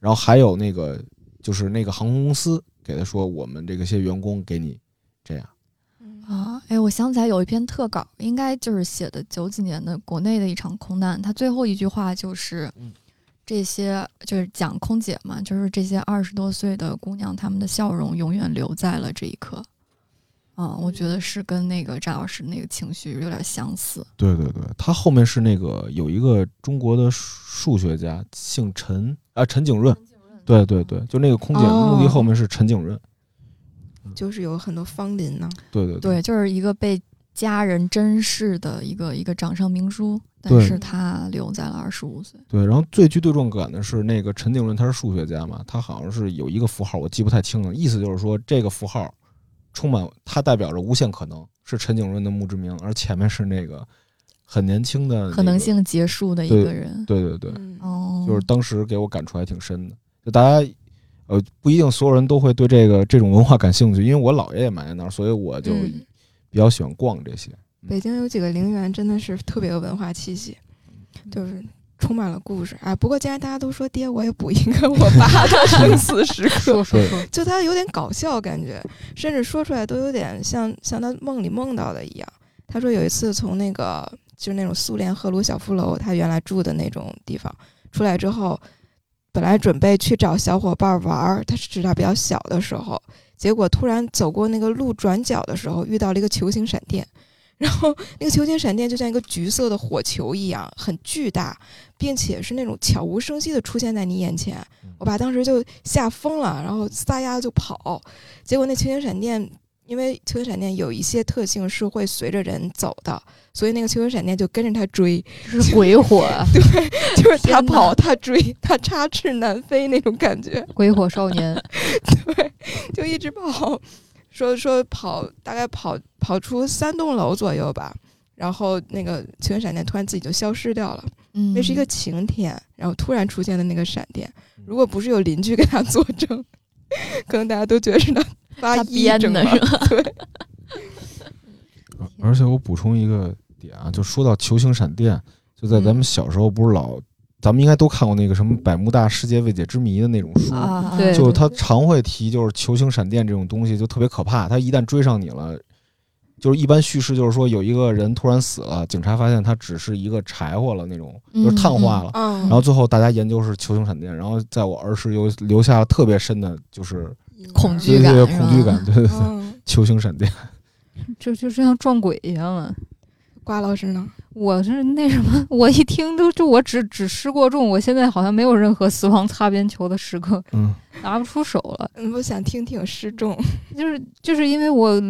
然后还有那个就是那个航空公司给他说我们这个些员工给你这样。嗯啊，哎，我想起来有一篇特稿，应该就是写的九几年的国内的一场空难，他最后一句话就是嗯，这些就是讲空姐嘛，就是这些二十多岁的姑娘，她们的笑容永远留在了这一刻。啊，我觉得是跟那个张老师那个情绪有点相似。对对对，他后面是那个有一个中国的数学家，姓陈啊，陈景润。对对对，就那个空姐哦墓地后面是陈景润。就是有很多芳邻呢。对对对，就是一个被家人珍视的一个一个掌上明珠，但是他留在了二十五岁。对，然后最具对撞感的是那个陈景润，他是数学家嘛，他好像是有一个符号，我记不太清了，意思就是说这个符号充满，它代表着无限可能，是陈景润的墓志铭，而前面是那个很年轻的、那个、可能。性结束的一个人。对对对，嗯哦，就是当时给我感触还挺深的。就大家，呃，不一定所有人都会对这个这种文化感兴趣，因为我姥爷也埋在那儿，所以我就嗯比较喜欢逛这些。北京有几个陵园真的是特别有文化气息，就是充满了故事。啊，不过既然大家都说爹，我也补一个我爸的 <laughs> 生死时刻。说说说，就他有点搞笑感觉，甚至说出来都有点像像他梦里梦到的一样。他说有一次从那个就是那种苏联赫鲁晓夫楼，他原来住的那种地方出来之后，本来准备去找小伙伴玩儿，他是他比较小的时候，结果突然走过那个路转角的时候，遇到了一个球形闪电。然后那个球形闪电就像一个橘色的火球一样，很巨大，并且是那种悄无声息的出现在你眼前。我爸当时就吓疯了，然后撒丫就跑。结果那球形闪电，因为球形闪电有一些特性是会随着人走的，所以那个球形闪电就跟着他追，这是鬼火 <laughs> 对，就是他跑他追，他插翅难飞那种感觉。鬼火少年。<laughs> 对，就一直跑，说说跑，大概跑跑出三栋楼左右吧。然后那个球形闪电突然自己就消失掉了，嗯，那是一个晴天，然后突然出现的那个闪电，如果不是有邻居给他作证，<laughs> 可能大家都觉得是他 <laughs> 发他癔症了编的是。吧？对，而且我补充一个点啊，就说到球形闪电，就在咱们小时候不是老，咱们应该都看过那个什么百慕大世界未解之谜的那种书，啊，对就他常会提，就是球形闪电这种东西就特别可怕，他一旦追上你了。就是一般叙事就是说有一个人突然死了，警察发现他只是一个柴火了那种，就是碳化了，嗯，然后最后大家研究是球形闪电，然后在我儿时有留下了特别深的就是恐对对对惧感是吧恐惧感，对对对，嗯，球形闪电。<laughs> 就就像撞鬼一样啊！瓜老师呢？我是那什么，<laughs> 我一听都就我只只失过重，我现在好像没有任何死亡擦边球的时刻，嗯，<laughs> 拿不出手了。嗯，我想听听失重。<laughs> 就是就是因为我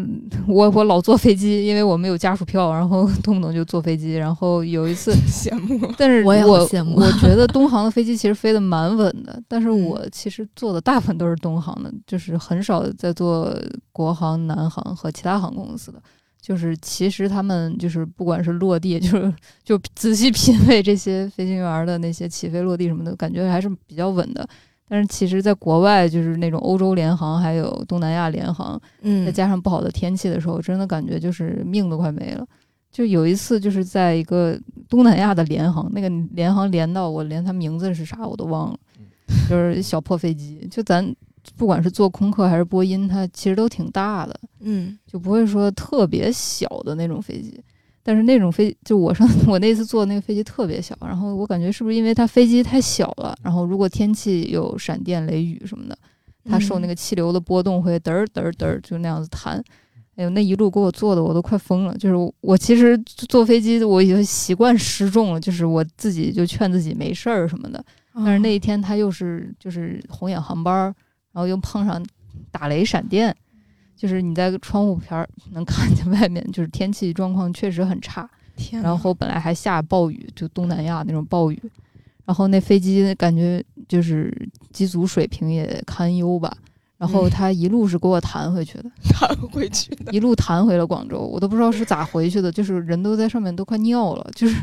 我我老坐飞机，因为我没有家属票，然后动不动就坐飞机。然后有一次，羡慕。但是我也我羡慕我觉得东航的飞机其实飞得蛮稳的，但是嗯我其实坐的大部分都是东航的，就是很少在坐国航、南航和其他航空公司的。就是其实他们就是不管是落地，就是就仔细品味这些飞行员的那些起飞落地什么的，感觉还是比较稳的。但是其实，在国外就是那种欧洲联航还有东南亚联航，嗯再加上不好的天气的时候，真的感觉就是命都快没了。就有一次，就是在一个东南亚的联航，那个联航连到我连他名字是啥我都忘了，就是小破飞机。就咱不管是做空客还是波音，它其实都挺大的，嗯就不会说特别小的那种飞机。但是那种飞，就我上我那次坐的那个飞机特别小，然后我感觉是不是因为它飞机太小了，然后如果天气有闪电、雷雨什么的，它受那个个气流的波动会嘚儿嘚儿嘚儿就那样子弹。哎呦，那一路给我坐的我都快疯了。就是我我其实坐飞机我已经习惯失重了，就是我自己就劝自己没事儿什么的。哦但是那一天它又是就是红眼航班儿，然后又碰上打雷闪电，就是你在窗户片儿能看见外面，就是天气状况确实很差。天，然后本来还下暴雨，就东南亚那种暴雨，然后那飞机感觉就是机组水平也堪忧吧，然后嗯他一路是给我弹回去的，<laughs> 弹回去的，一路弹回了广州，我都不知道是咋回去的，就是人都在上面都快尿了，就是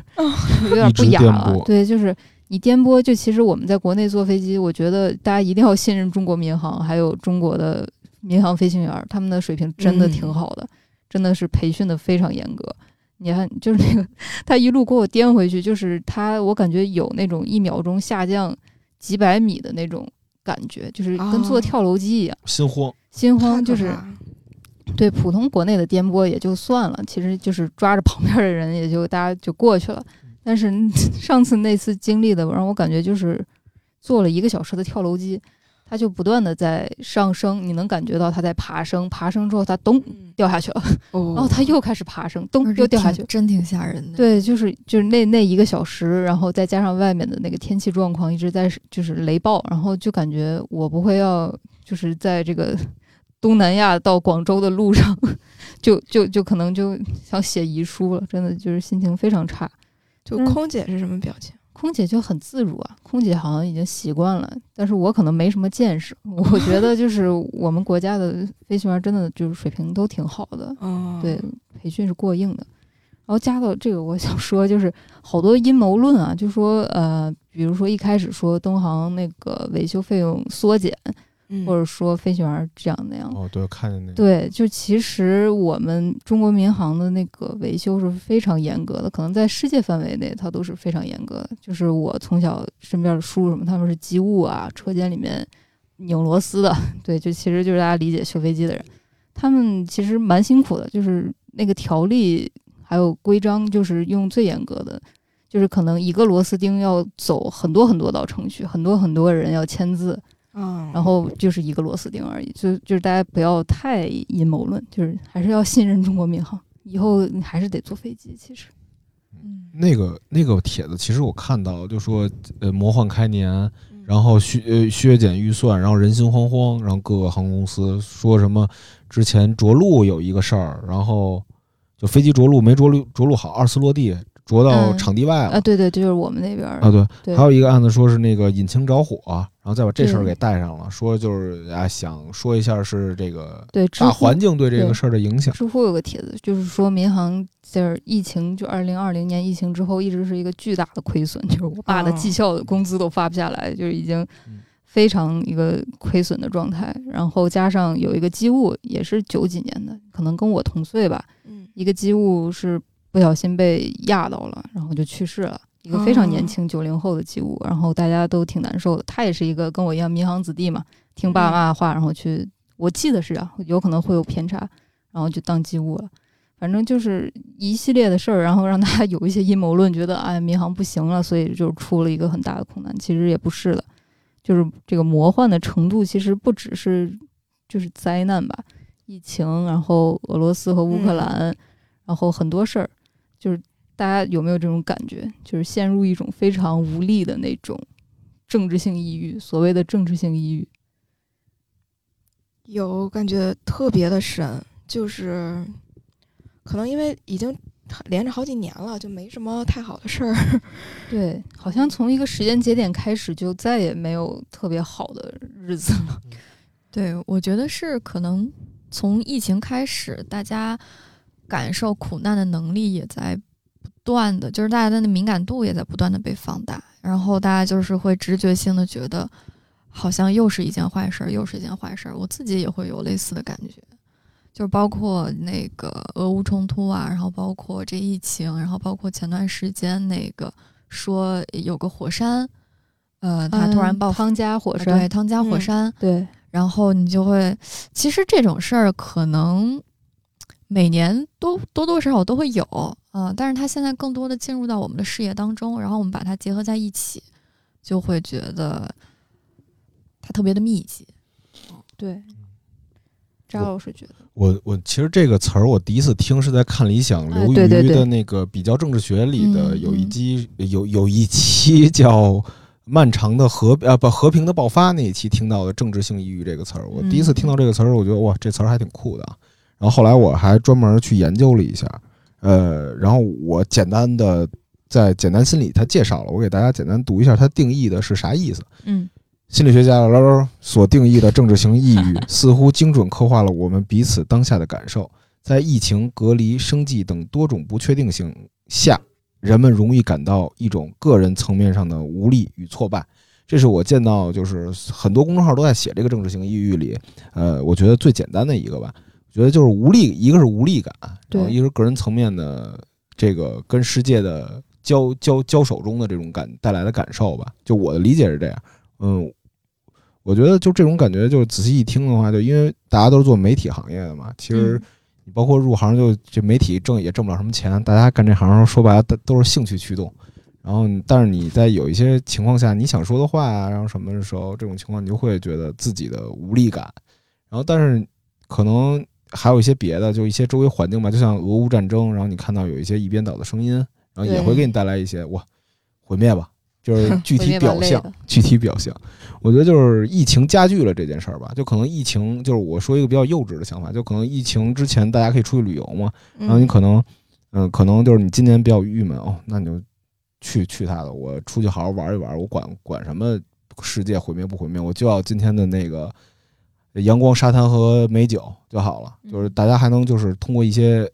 有点不雅。对，就是你颠簸，就其实我们在国内坐飞机，我觉得大家一定要信任中国民航，还有中国的民航飞行员，他们的水平真的挺嗯好的，真的是培训的非常严格。你看，就是那个他一路给我颠回去，就是他，我感觉有那种一秒钟下降几百米的那种感觉，就是跟坐哦跳楼机一样，心慌。心慌就是对普通国内的颠簸也就算了，其实就是抓着旁边的人也就大家就过去了。但是 <laughs> 上次那次经历的让我感觉就是坐了一个小时的跳楼机，它就不断的在上升，你能感觉到它在爬升，爬升之后它咚嗯掉下去了，哦 <laughs> 然后它又开始爬升，咚又掉下去。真挺吓人的。，对，就是就是那那一个小时，然后再加上外面的那个天气状况一直在就是雷暴，然后就感觉我不会要就是在这个 <laughs> 东南亚到广州的路上，就就就可能就想写遗书了，真的就是心情非常差。就嗯空姐是什么表情？空姐就很自如啊，空姐好像已经习惯了，但是我可能没什么见识。我觉得就是我们国家的飞行员真的就是水平都挺好的，哦，对，培训是过硬的。然后加到这个，我想说，就是好多阴谋论啊，就说呃，比如说一开始说东航那个维修费用缩减，嗯，或者说飞行员这样那样。哦，对，我看见那个。对，就其实我们中国民航的那个维修是非常严格的，可能在世界范围内它都是非常严格的。就是我从小身边的叔什么，他们是机务啊，车间里面拧螺丝的，<laughs> 对，就其实就是大家理解修飞机的人，他们其实蛮辛苦的，就是那个条例还有规章，就是用最严格的。就是可能一个螺丝钉要走很多很多道程序，很多很多人要签字，嗯，然后就是一个螺丝钉而已，就就是大家不要太阴谋论，就是还是要信任中国民航，<laughs> 以后你还是得坐飞机。其实，嗯，那个那个帖子，其实我看到就说，呃，魔幻开年，嗯。然后削呃削减预算，然后人心惶惶，然后各个航空公司说什么之前着陆有一个事儿，然后就飞机着陆没着陆着陆好，二次落地着到嗯场地外了啊，对对，就是我们那边儿啊，对，对还有一个案子说是那个引擎着火，然后再把这事儿给带上了，说就是啊想说一下是这个对大环境对这个事儿的影响。知乎有个帖子，就是说民航就是疫情，就二零二零年疫情之后，一直是一个巨大的亏损，就是我爸的哦绩效的工资都发不下来，就是已经嗯非常一个亏损的状态。然后加上有一个机务也是九几年的，可能跟我同岁吧，嗯一个机务是不小心被压到了，然后就去世了。一个非常年轻九零后的机务，然后大家都挺难受的。他也是一个跟我一样民航子弟嘛，听爸妈的话，然后去，我记得是啊，有可能会有偏差，然后就当机务了。反正就是一系列的事儿，然后让他 <laughs> 有一些阴谋论，觉得哎民航不行了，所以就出了一个很大的空难。其实也不是的，就是这个魔幻的程度，其实不只是就是灾难吧，疫情，然后俄罗斯和乌克兰，然后很多事儿，就是大家有没有这种感觉，就是陷入一种非常无力的那种政治性抑郁，所谓的政治性抑郁。有感觉特别的深，就是可能因为已经连着好几年了，就没什么太好的事儿。<laughs> 对，好像从一个时间节点开始，就再也没有特别好的日子了。对，我觉得是可能从疫情开始，大家感受苦难的能力也在不断的，就是大家的那敏感度也在不断的被放大，然后大家就是会直觉性的觉得，好像又是一件坏事儿，又是一件坏事儿。我自己也会有类似的感觉，就是包括那个俄乌冲突啊，然后包括这疫情，然后包括前段时间那个说有个火山，呃，它突然爆发。汤加火啊山，对，汤加火嗯山，对然后你就会，其实这种事儿可能每年都多多少少都会有啊、但是它现在更多的进入到我们的视野当中，然后我们把它结合在一起，就会觉得它特别的密集。对。张老师觉得，我我其实这个词儿我第一次听是在看理想哎刘对对对瑜的那个比较政治学里的嗯有一嗯期有有一期叫漫长的和啊不和平的爆发那一期听到的政治性抑郁这个词儿，我第一次听到这个词儿，我觉得哇这词儿还挺酷的啊。然后后来我还专门去研究了一下，呃，然后我简单的在简单心理它介绍了，我给大家简单读一下它定义的是啥意思。嗯心理学家捞捞所定义的政治型抑郁，似乎精准刻画了我们彼此当下的感受。在疫情、隔离、生计等多种不确定性下，人们容易感到一种个人层面上的无力与挫败。这是我见到就是很多公众号都在写这个政治型抑郁里，呃，我觉得最简单的一个吧。我觉得就是无力，一个是无力感，然后对一个是个人层面的这个跟世界的交交交手中的这种感带来的感受吧。就我的理解是这样。嗯，我觉得就这种感觉，就是仔细一听的话，就因为大家都是做媒体行业的嘛，其实你包括入行就这媒体挣也挣不了什么钱，大家干这行说白了都都是兴趣驱动。然后，但是你在有一些情况下，你想说的话啊，然后什么的时候，这种情况你就会觉得自己的无力感。然后，但是可能还有一些别的，就一些周围环境吧，就像俄乌战争，然后你看到有一些一边倒的声音，然后也会给你带来一些哇，毁灭吧，就是 <laughs> 具体表象，具体表象。我觉得就是疫情加剧了这件事儿吧，就可能疫情就是我说一个比较幼稚的想法，就可能疫情之前大家可以出去旅游嘛，然后你可能，嗯，可能就是你今年比较郁闷哦，那你就去去他的，我出去好好玩一玩，我管管什么世界毁灭不毁灭，我就要今天的那个阳光、沙滩和美酒就好了。就是大家还能就是通过一些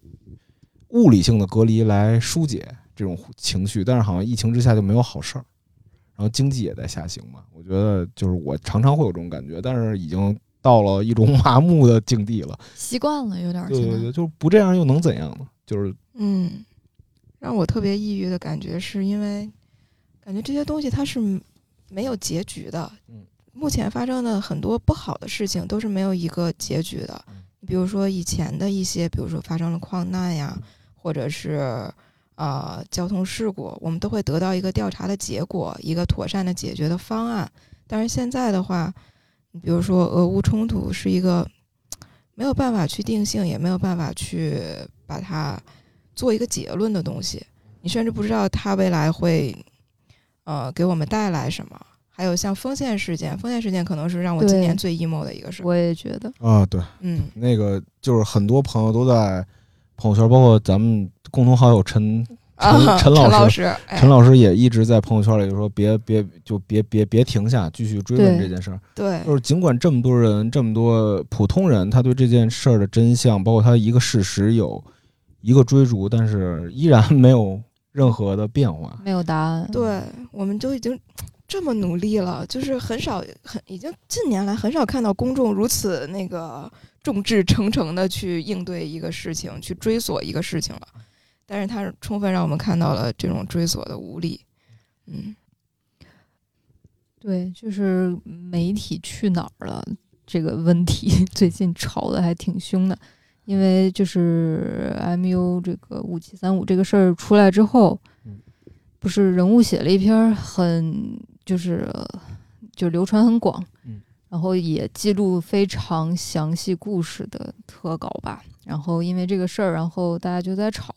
物理性的隔离来疏解这种情绪，但是好像疫情之下就没有好事儿，然后经济也在下行嘛。我觉得就是我常常会有这种感觉，但是已经到了一种麻木的境地了。习惯了，有点对对对，就是不这样又能怎样呢？就是嗯，让我特别抑郁的感觉是因为感觉这些东西它是没有结局的。嗯，目前发生的很多不好的事情都是没有一个结局的嗯。比如说以前的一些，比如说发生了矿难呀，或者是呃交通事故，我们都会得到一个调查的结果，一个妥善的解决的方案。但是现在的话，你比如说俄乌冲突是一个没有办法去定性，也没有办法去把它做一个结论的东西，你甚至不知道它未来会呃给我们带来什么。还有像丰县事件，丰县事件可能是让我今年最 emo 的一个事。我也觉得，啊，对，嗯，那个就是很多朋友都在朋友圈，包括咱们共同好友陈 <laughs> 陈，陈老老师师，哎陈老师也一直在朋友圈里就说别别就别别别停下，继续追问这件事儿。对，就是尽管这么多人，这么多普通人，他对这件事儿的真相，包括他一个事实有一个追逐，但是依然没有任何的变化。没有答案。对，我们就已经这么努力了，就是很少很已经近年来很少看到公众如此那个众志成城的去应对一个事情，去追索一个事情了。但是它充分让我们看到了这种追索的无力。嗯，对，就是媒体去哪儿了这个问题，<laughs> 最近吵的还挺凶的。因为就是 MU 这个五七三五这个事儿出来之后嗯，不是人物写了一篇很就是就流传很广嗯，然后也记录非常详细故事的特稿吧。然后因为这个事儿，然后大家就在吵，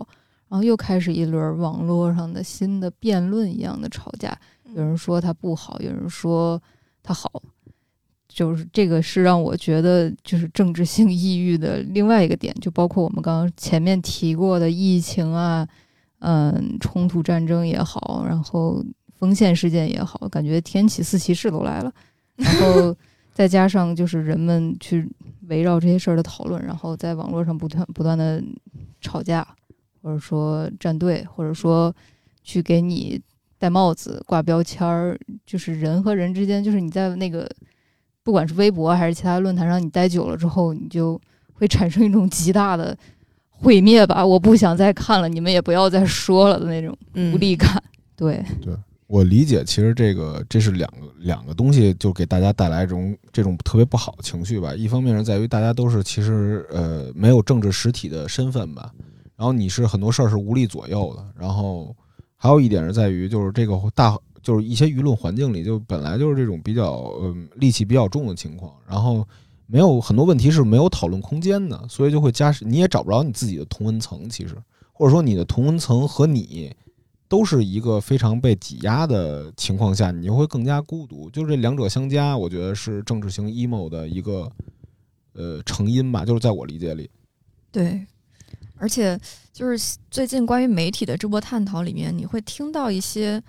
然后又开始一轮网络上的新的辩论一样的吵架。有人说他不好，有人说他好，就是这个是让我觉得就是政治性抑郁的另外一个点，就包括我们刚刚前面提过的疫情啊，嗯，冲突战争也好，然后丰县事件也好，感觉天启四骑士都来了，然后再加上就是人们去围绕这些事儿的讨论，然后在网络上不断不断的吵架，或者说站队，或者说去给你戴帽子、挂标签儿，就是人和人之间，就是你在那个不管是微博还是其他论坛上，你待久了之后，你就会产生一种极大的毁灭吧，我不想再看了，你们也不要再说了的那种无力感。对，我理解，其实这个这是两个两个东西，就给大家带来这种这种特别不好的情绪吧。一方面是在于大家都是其实呃没有政治实体的身份吧，然后你是很多事儿是无力左右的。然后还有一点是在于，就是这个大就是一些舆论环境里，就本来就是这种比较嗯戾气比较重的情况，然后没有很多问题是没有讨论空间的，所以就会加你也找不着你自己的同温层，其实或者说你的同温层和你。都是一个非常被挤压的情况下，你就会更加孤独。就是这两者相加，我觉得是政治型 emo 的一个呃成因吧，就是在我理解里。对，而且就是最近关于媒体的这波探讨里面，你会听到一些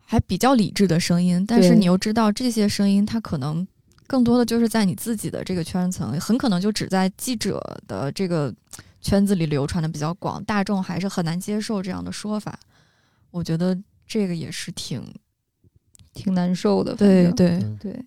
还比较理智的声音，但是你又知道这些声音它可能更多的就是在你自己的这个圈层，很可能就只在记者的这个圈子里流传的比较广，大众还是很难接受这样的说法。我觉得这个也是挺挺难受的。对对对，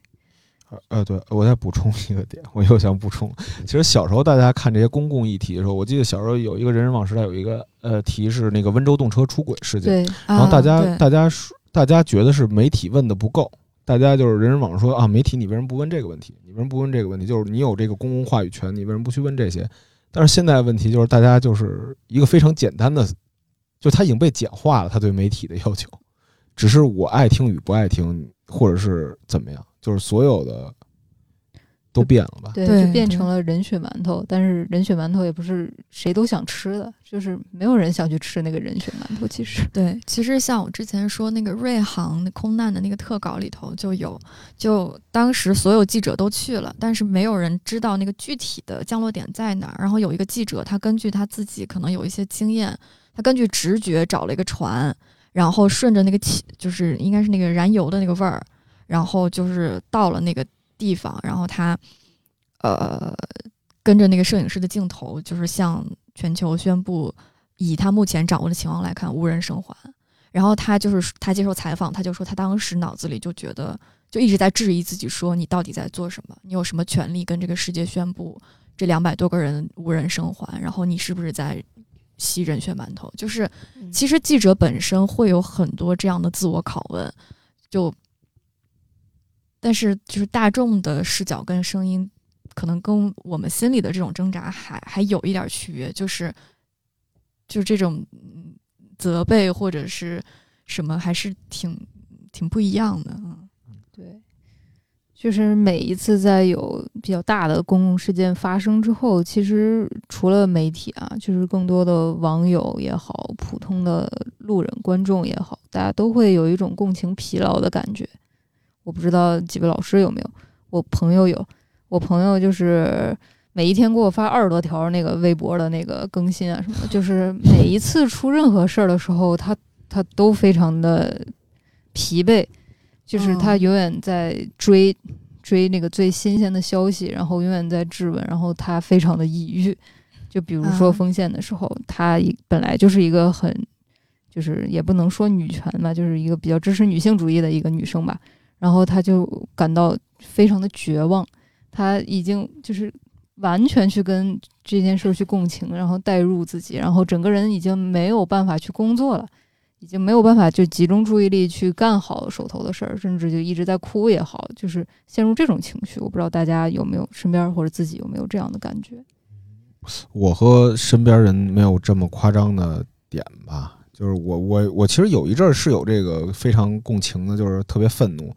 呃，对，我再补充一个点，我又想补充。其实小时候大家看这些公共议题的时候，我记得小时候有一个人人网时代有一个呃题是那个温州动车出轨事件，对，然后大家、啊大家说大家觉得是媒体问的不够，大家就是人人网说啊，媒体你为什么不问这个问题？你为什么不问这个问题？就是你有这个公共话语权，你为什么不去问这些？但是现在问题就是大家就是一个非常简单的，就他已经被简化了，他对媒体的要求，只是我爱听与不爱听，或者是怎么样，就是所有的都变了吧？对，就变成了人血馒头。但是人血馒头也不是谁都想吃的，就是没有人想去吃那个人血馒头。其实，对，其实像我之前说那个瑞航空难的那个特稿里头就有，就当时所有记者都去了，但是没有人知道那个具体的降落点在哪儿。然后有一个记者，他根据他自己可能有一些经验，他根据直觉找了一个船，然后顺着那个气，就是应该是那个燃油的那个味儿，然后就是到了那个地方，然后他呃跟着那个摄影师的镜头，就是向全球宣布。以他目前掌握的情况来看，无人生还。然后他就是他接受采访，他就说他当时脑子里就觉得，就一直在质疑自己，说你到底在做什么？你有什么权利跟这个世界宣布这两百多个人无人生还？然后你是不是在吸人血馒头？就是其实记者本身会有很多这样的自我拷问，就但是就是大众的视角跟声音，可能跟我们心里的这种挣扎还还有一点区别，就是就是这种责备或者是什么，还是挺挺不一样的。嗯对，就是每一次在有比较大的公共事件发生之后，其实除了媒体啊，就是更多的网友也好，普通的路人观众也好，大家都会有一种共情疲劳的感觉。我不知道几位老师有没有，我朋友有，我朋友就是每一天给我发二十多条那个微博的那个更新啊什么的，就是 <laughs> 每一次出任何事儿的时候，他他都非常的疲惫。就是他嗯永远在追、追那个最新鲜的消息，然后永远在质问，然后他非常的抑郁。就比如说封线的时候，他一本来就是一个很，就是也不能说女权吧，就是一个比较支持女性主义的一个女生吧。然后他就感到非常的绝望，他已经就是完全去跟这件事儿去共情，然后代入自己，然后整个人已经没有办法去工作了。已经没有办法就集中注意力去干好手头的事儿，甚至就一直在哭也好，就是陷入这种情绪。我不知道大家有没有身边或者自己有没有这样的感觉？我和身边人没有这么夸张的点吧，就是我我我其实有一阵儿是有这个非常共情的，就是特别愤怒，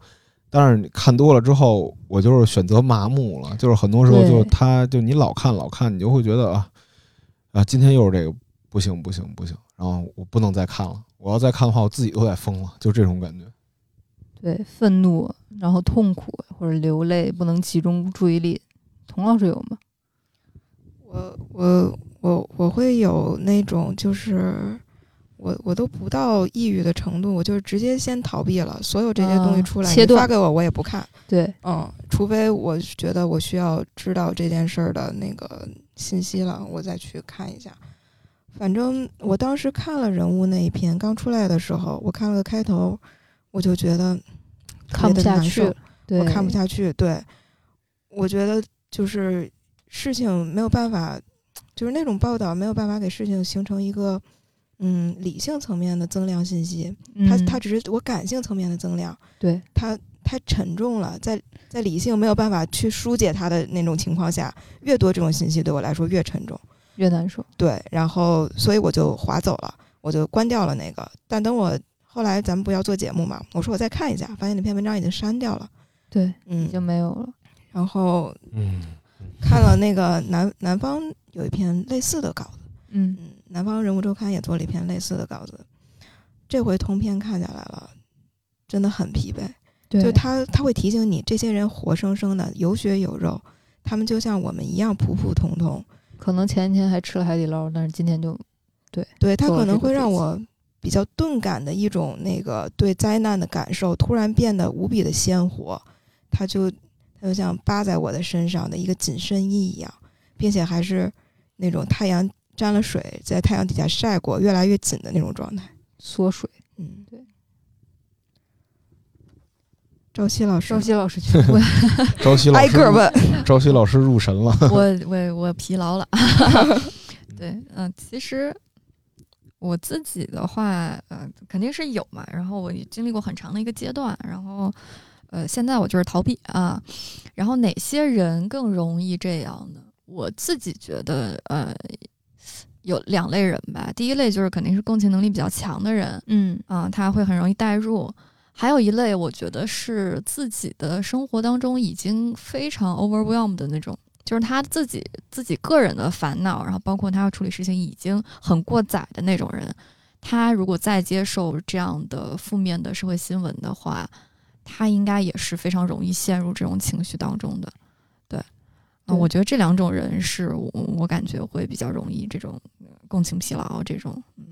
但是你看多了之后，我就是选择麻木了，就是很多时候对就他就你老看老看，你就会觉得啊啊，今天又是这个，不行不行不行，然后我不能再看了，我要再看的话，我自己都得疯了，就这种感觉。对，愤怒，然后痛苦或者流泪，不能集中注意力。童老师有吗？我我我我会有那种就是。我我都不到抑郁的程度，我就是直接先逃避了。所有这些东西啊出来，切断你发给我我也不看。对，嗯，除非我觉得我需要知道这件事儿的那个信息了，我再去看一下。反正我当时看了人物那一篇刚出来的时候，我看了个开头，我就觉得特看不下去。对，我看不下去。对，我觉得就是事情没有办法，就是那种报道没有办法给事情形成一个嗯理性层面的增量信息，它嗯它只是我感性层面的增量，对它太沉重了，在在理性没有办法去疏解它的那种情况下，越多这种信息对我来说越沉重。越难受。对，然后所以我就划走了，我就关掉了那个。但等我后来咱们不要做节目嘛，我说我再看一下，发现那篇文章已经删掉了。对，已嗯，经没有了。然后嗯，看了那个南南方有一篇类似的稿子，嗯，嗯，南方人物周刊也做了一篇类似的稿子，这回通篇看下来了，真的很疲惫。对，就他他会提醒你，这些人活生生的有血有肉，他们就像我们一样普普通通，可能前一天还吃了海底捞，但是今天就对，对，他可能会让我比较钝感的一种那个对灾难的感受突然变得无比的鲜活，他就他就像扒在我的身上的一个紧身衣一样，并且还是那种太阳沾了水，在太阳底下晒过，越来越紧的那种状态。缩水。嗯，对。朝夕老师，朝夕老师去问，朝夕老师挨个问，朝夕老师入神了。<laughs> 我我我疲劳了。<laughs> 对，嗯、其实我自己的话，呃，肯定是有嘛。然后我也经历过很长的一个阶段，然后呃，现在我就是逃避啊。然后哪些人更容易这样呢？我自己觉得，呃，有两类人吧。第一类就是肯定是共情能力比较强的人，嗯啊，他会很容易代入。还有一类，我觉得是自己的生活当中已经非常 overwhelmed 的那种，就是他自己自己个人的烦恼，然后包括他要处理事情已经很过载的那种人，他如果再接受这样的负面的社会新闻的话，他应该也是非常容易陷入这种情绪当中的。对，啊、对我觉得这两种人是我我感觉会比较容易这种呃共情疲劳这种。嗯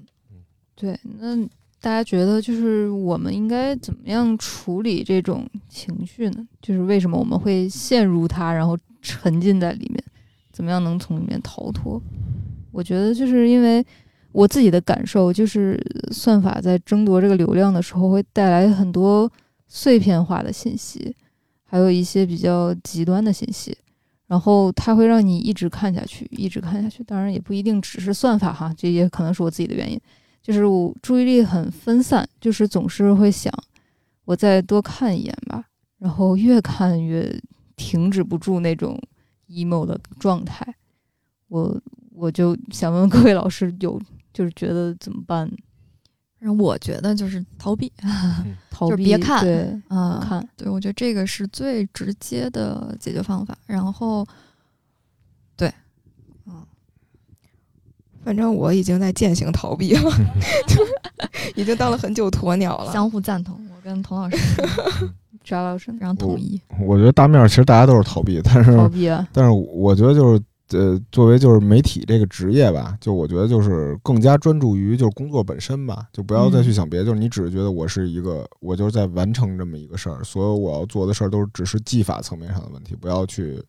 对，那大家觉得就是我们应该怎么样处理这种情绪呢？就是为什么我们会陷入它，然后沉浸在里面？怎么样能从里面逃脱？我觉得就是因为我自己的感受，就是算法在争夺这个流量的时候，会带来很多碎片化的信息，还有一些比较极端的信息。然后它会让你一直看下去，一直看下去。当然也不一定只是算法哈，这也可能是我自己的原因。就是我注意力很分散，就是总是会想，我再多看一眼吧，然后越看越停止不住那种 emo 的状态。我我就想问各位老师，有就是觉得怎么办？然后我觉得就是逃避，<laughs> 逃避？就是别看对，啊、不看。对，我觉得这个是最直接的解决方法。然后，对，嗯，反正我已经在践行逃避了，<laughs> 就已经当了很久鸵鸟了。相互赞同。我跟童老师 <laughs> 张老师然后统一。我觉得大面儿其实大家都是逃避，但是逃避啊，但是我觉得就是呃，作为就是媒体这个职业吧，就我觉得就是更加专注于就是工作本身吧，就不要再去想别的，就是你只是觉得我是一个，我就是在完成这么一个事儿，所有我要做的事儿都是只是技法层面上的问题，不要去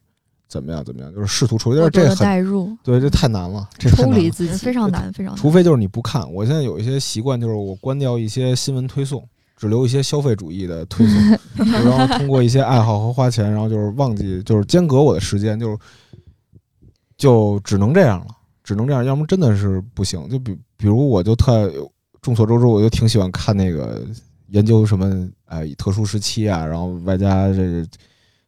怎么样怎么样，就是试图处理。但过多的是这很代入，对，这太难了，这太抽。离自己，<laughs> 非常难，非常难。除非就是你不看，我现在有一些习惯，就是我关掉一些新闻推送，只留一些消费主义的推送，<laughs> 然后通过一些爱好和花钱，然后就是忘记，就是间隔我的时间，就是就只能这样了，只能这样，要么真的是不行。就比比如我就特众所周知，我就挺喜欢看那个研究什么哎特殊时期啊，然后外加这个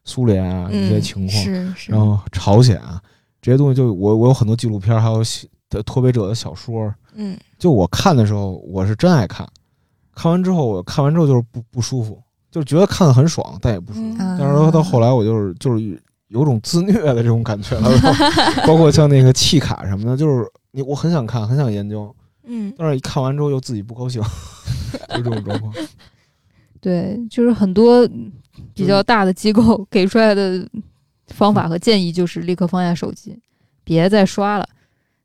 苏联啊一些嗯情况，是是然，后朝鲜啊这些东西就，我我有很多纪录片，还有写的脱北者的小说，嗯，就我看的时候，我是真爱看。看完之后，我看完之后就是不不舒服，就是觉得看的很爽，但也不舒服。嗯但是到后来，我就是就是有种自虐的这种感觉了，<laughs> 包括像那个气卡什么的，就是你我很想看，很想研究，嗯，但是一看完之后又自己不高兴，<laughs> 就这种状况。<laughs> 对，就是很多比较大的机构给出来的方法和建议，就是立刻放下手机，别再刷了，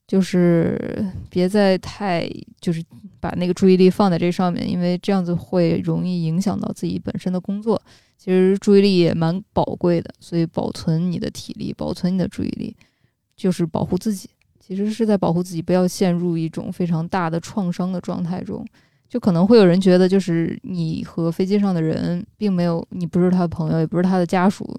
就是别再太就是把那个注意力放在这上面，因为这样子会容易影响到自己本身的工作。其实注意力也蛮宝贵的，所以保存你的体力，保存你的注意力，就是保护自己。其实是在保护自己，不要陷入一种非常大的创伤的状态中。就可能会有人觉得，就是你和飞机上的人并没有，你不是他的朋友，也不是他的家属，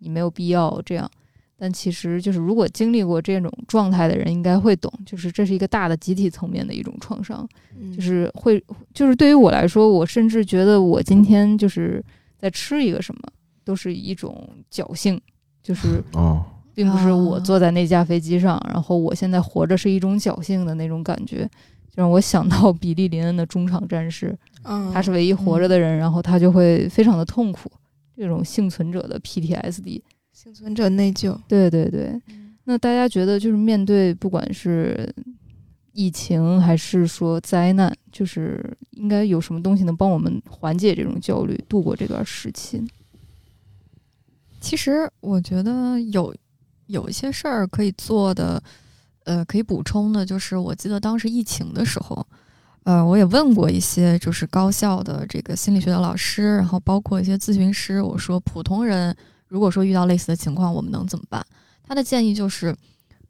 你没有必要这样。但其实就是，如果经历过这种状态的人，应该会懂，就是这是一个大的集体层面的一种创伤。嗯就是会，就是对于我来说，我甚至觉得我今天就是在吃一个什么，都是一种侥幸，就是哦，并不是我啊坐在那架飞机上，然后我现在活着是一种侥幸的那种感觉，就让我想到比利林恩的中场战士，嗯，他是唯一活着的人，然后他就会非常的痛苦，这种幸存者的 PTSD。幸存者内疚。对对对，那大家觉得就是面对不管是疫情还是说灾难，就是应该有什么东西能帮我们缓解这种焦虑，度过这段时期？其实我觉得有有一些事儿可以做的，呃，可以补充的，就是我记得当时疫情的时候，呃，我也问过一些就是高校的这个心理学的老师，然后包括一些咨询师，我说普通人如果说遇到类似的情况，我们能怎么办？他的建议就是，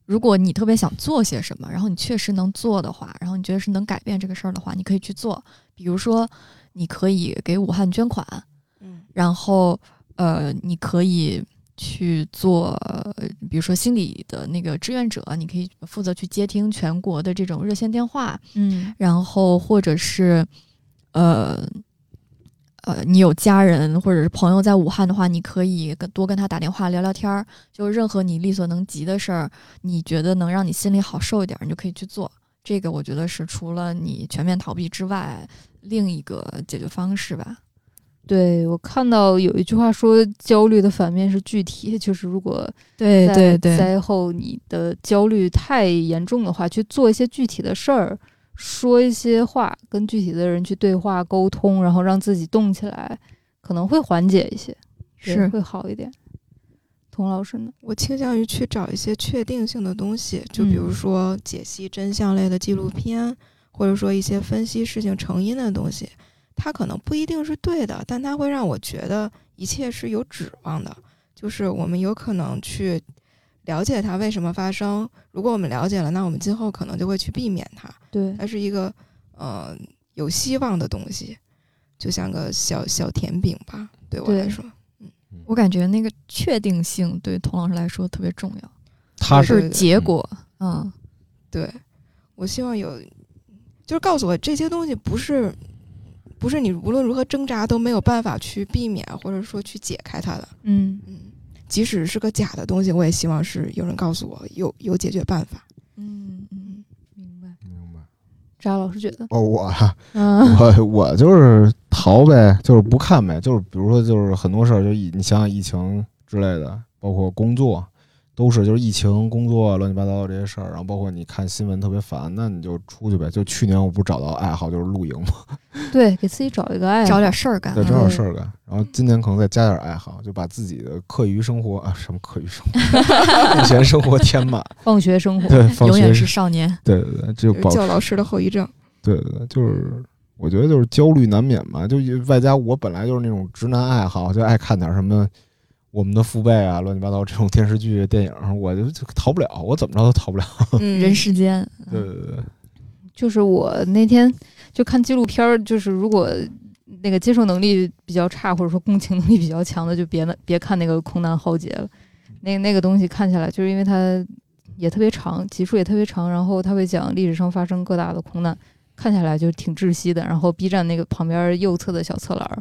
如果你特别想做些什么，然后你确实能做的话，然后你觉得是能改变这个事儿的话，你可以去做。比如说，你可以给武汉捐款，嗯然后呃，你可以去做，呃比如说心理的那个志愿者，你可以负责去接听全国的这种热线电话，嗯然后或者是呃呃，你有家人或者是朋友在武汉的话，你可以跟多跟他打电话聊聊天儿，就任何你力所能及的事儿，你觉得能让你心里好受一点儿，你就可以去做。这个我觉得是除了你全面逃避之外，另一个解决方式吧。对我看到有一句话说，焦虑的反面是具体，就是如果对对对灾后你的焦虑太严重的话，去做一些具体的事儿，说一些话，跟具体的人去对话沟通，然后让自己动起来，可能会缓解一些，对是会好一点。童老师呢？我倾向于去找一些确定性的东西，就比如嗯说解析真相类的纪录片，或者说一些分析事情成因的东西。它可能不一定是对的，但它会让我觉得一切是有指望的。就是我们有可能去了解它为什么发生。如果我们了解了，那我们今后可能就会去避免它。对，它是一个呃有希望的东西，就像个小小甜饼吧，对我来说。嗯。我感觉那个确定性对童老师来说特别重要，他是是结果，嗯对，我希望有，就是告诉我这些东西不是，不是你无论如何挣扎都没有办法去避免，或者说去解开它的。嗯，嗯，即使是个假的东西，我也希望是有人告诉我有有解决办法。嗯嗯，明白。明白。张老师觉得，哦，我啊嗯我我就是逃呗，就是不看呗，就是比如说就是很多事儿，就疫你想想疫情之类的，包括工作，都是就是疫情、工作乱七八糟的这些事儿，然后包括你看新闻特别烦，那你就出去呗。就去年我不是找到爱好就是露营嘛，对，给自己找一个爱好，找点事儿干对，啊，找点事儿干。然后今年可能再加点爱好，就把自己的课余生活啊，什么课余生活、<laughs> 空闲生活填满。放学生活。对，放学永远是少年。对对对，就就是保教老师的后遗症。对对对，就是我觉得就是焦虑难免嘛，就外加我本来就是那种直男爱好，就爱看点什么我们的父辈啊，乱七八糟这种电视剧、电影，我就就逃不了，我怎么着都逃不了。嗯，<laughs> 人世间，对对对，就是我那天就看纪录片儿，就是如果那个接受能力比较差，或者说共情能力比较强的，就别那别看那个空难浩劫了。那那个东西看起来，就是因为它也特别长，集数也特别长，然后它会讲历史上发生各大的空难，看起来就挺窒息的。然后 B 站那个旁边右侧的小侧栏儿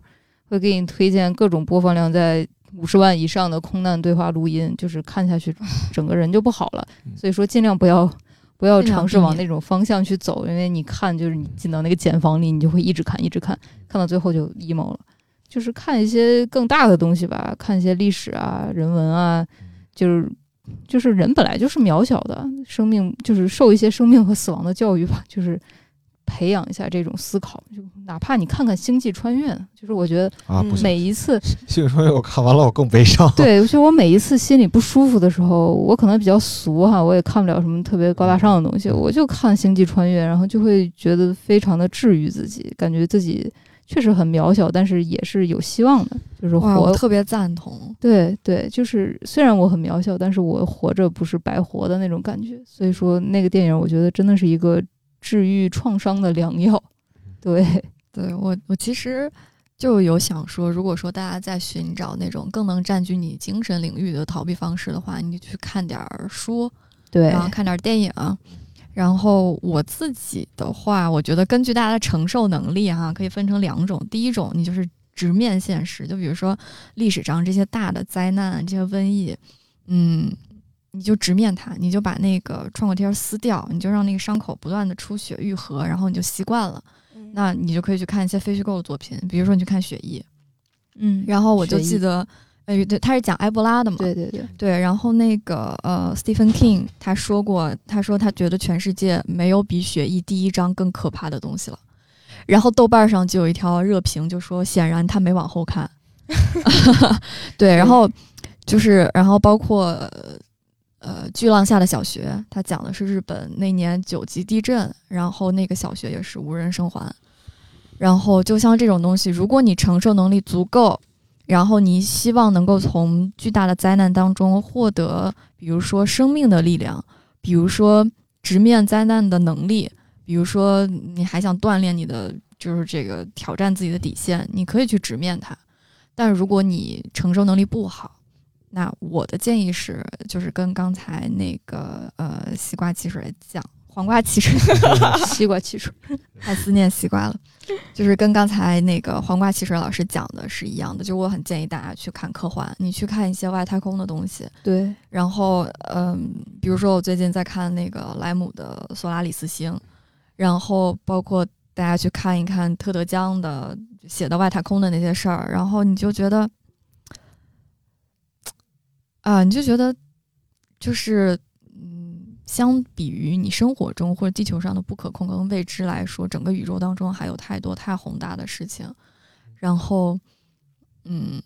会给你推荐各种播放量在五十万以上的空难对话录音，就是看下去 <laughs> 整个人就不好了。所以说尽量不要不要尝试往那种方向去走，因为你看就是你进到那个茧房里，你就会一直看一直看，看到最后就 emo 了。就是看一些更大的东西吧，看一些历史啊、人文啊，就是就是人本来就是渺小的，生命就是受一些生命和死亡的教育吧，就是培养一下这种思考。就哪怕你看看《星际穿越》，就是我觉得啊，嗯，每一次星际穿越我看完了，我更悲伤。对，就我每一次心里不舒服的时候，我可能比较俗哈，我也看不了什么特别高大上的东西，我就看《星际穿越》，然后就会觉得非常的治愈自己，感觉自己确实很渺小，但是也是有希望的，就是哇，我活。特别赞同。对对，就是虽然我很渺小，但是我活着不是白活的那种感觉。所以说，那个电影我觉得真的是一个治愈创伤的良药。对，对我，我其实就有想说，如果说大家在寻找那种更能占据你精神领域的逃避方式的话，你就去看点儿书，对然后看点儿电影。然后我自己的话，我觉得根据大家的承受能力哈、可以分成两种。第一种，你就是直面现实，就比如说历史上这些大的灾难、这些瘟疫，嗯，你就直面它，你就把那个创口贴撕掉，你就让那个伤口不断的出血愈合，然后你就习惯了。那你就可以去看一些非虚构的作品，比如说你去看《血疫》，嗯，然后我就记得，呃，对，他是讲埃博拉的嘛，对对对，对，然后那个呃，Stephen King 他说过，他说他觉得全世界没有比《血疫》第一章更可怕的东西了。然后豆瓣上就有一条热评，就说显然他没往后看。<laughs> 对，然后就是，然后包括、呃呃，巨浪下的小学，它讲的是日本那年九级地震，然后那个小学也是无人生还。然后就像这种东西，如果你承受能力足够，然后你希望能够从巨大的灾难当中获得，比如说生命的力量，比如说直面灾难的能力，比如说你还想锻炼你的，就是这个挑战自己的底线，你可以去直面它。但如果你承受能力不好，那我的建议是，就是跟刚才那个呃西瓜汽水讲，黄瓜汽水，<laughs> 西瓜汽水，太思念西瓜了，就是跟刚才那个黄瓜汽水老师讲的是一样的。就我很建议大家去看科幻，你去看一些外太空的东西。对，然后嗯，比如说我最近在看那个莱姆的《索拉里斯星》，然后包括大家去看一看特德·江的写的外太空的那些事儿，然后你就觉得。啊，你就觉得，就是，嗯，相比于你生活中或者地球上的不可控跟未知来说，整个宇宙当中还有太多太宏大的事情。然后，嗯，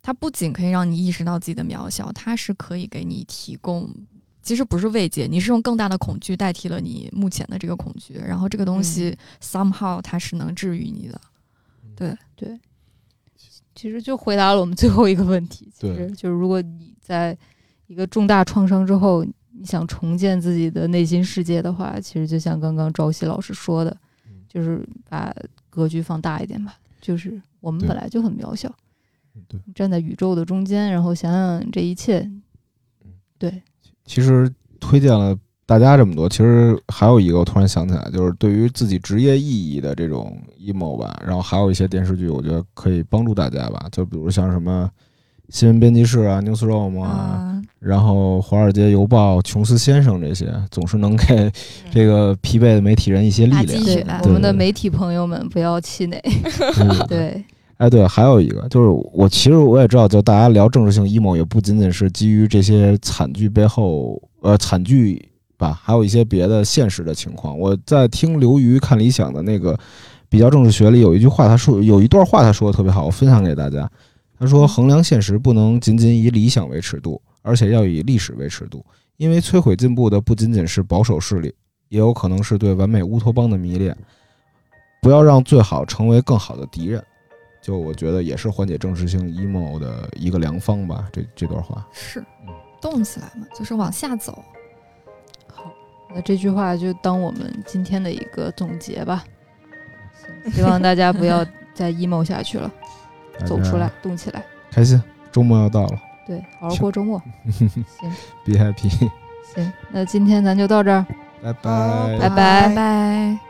它不仅可以让你意识到自己的渺小，它是可以给你提供，其实不是慰藉，你是用更大的恐惧代替了你目前的这个恐惧。然后这个东西 somehow 它是能治愈你的，对对。其实就回答了我们最后一个问题，其实就是如果你在一个重大创伤之后，你想重建自己的内心世界的话，其实就像刚刚朝夕老师说的，就是把格局放大一点吧。就是我们本来就很渺小，对，站在宇宙的中间，然后想想这一切，对，其实推荐了。大家这么多，其实还有一个，我突然想起来，就是对于自己职业意义的这种 emo 吧。然后还有一些电视剧，我觉得可以帮助大家吧。就比如像什么新闻编辑室啊、Newsroom 啊，然后华尔街邮报、琼斯先生这些，总是能给这个疲惫的媒体人一些力量。我们的媒体朋友们不要气馁。对，哎，对，还有一个就是我其实我也知道，就大家聊政治性 emo 也不仅仅是基于这些惨剧背后，呃，惨剧。吧，还有一些别的现实的情况。我在听刘瑜看理想的那个比较政治学里有一句话，他说有一段话，他说的特别好，我分享给大家。他说：“衡量现实不能仅仅以理想为尺度，而且要以历史为尺度，因为摧毁进步的不仅仅是保守势力，也有可能是对完美乌托邦的迷恋。不要让最好成为更好的敌人。”就我觉得也是缓解政治性 emo 的一个良方吧。这这段话是动起来嘛，就是往下走。那这句话就当我们今天的一个总结吧。希 <laughs> 望大家不要再 emo 下去了，走出来，动起来，开心。周末要到了，对，好好过周末。<laughs> 行，Be happy。行，那今天咱就到这儿，拜拜，拜拜拜。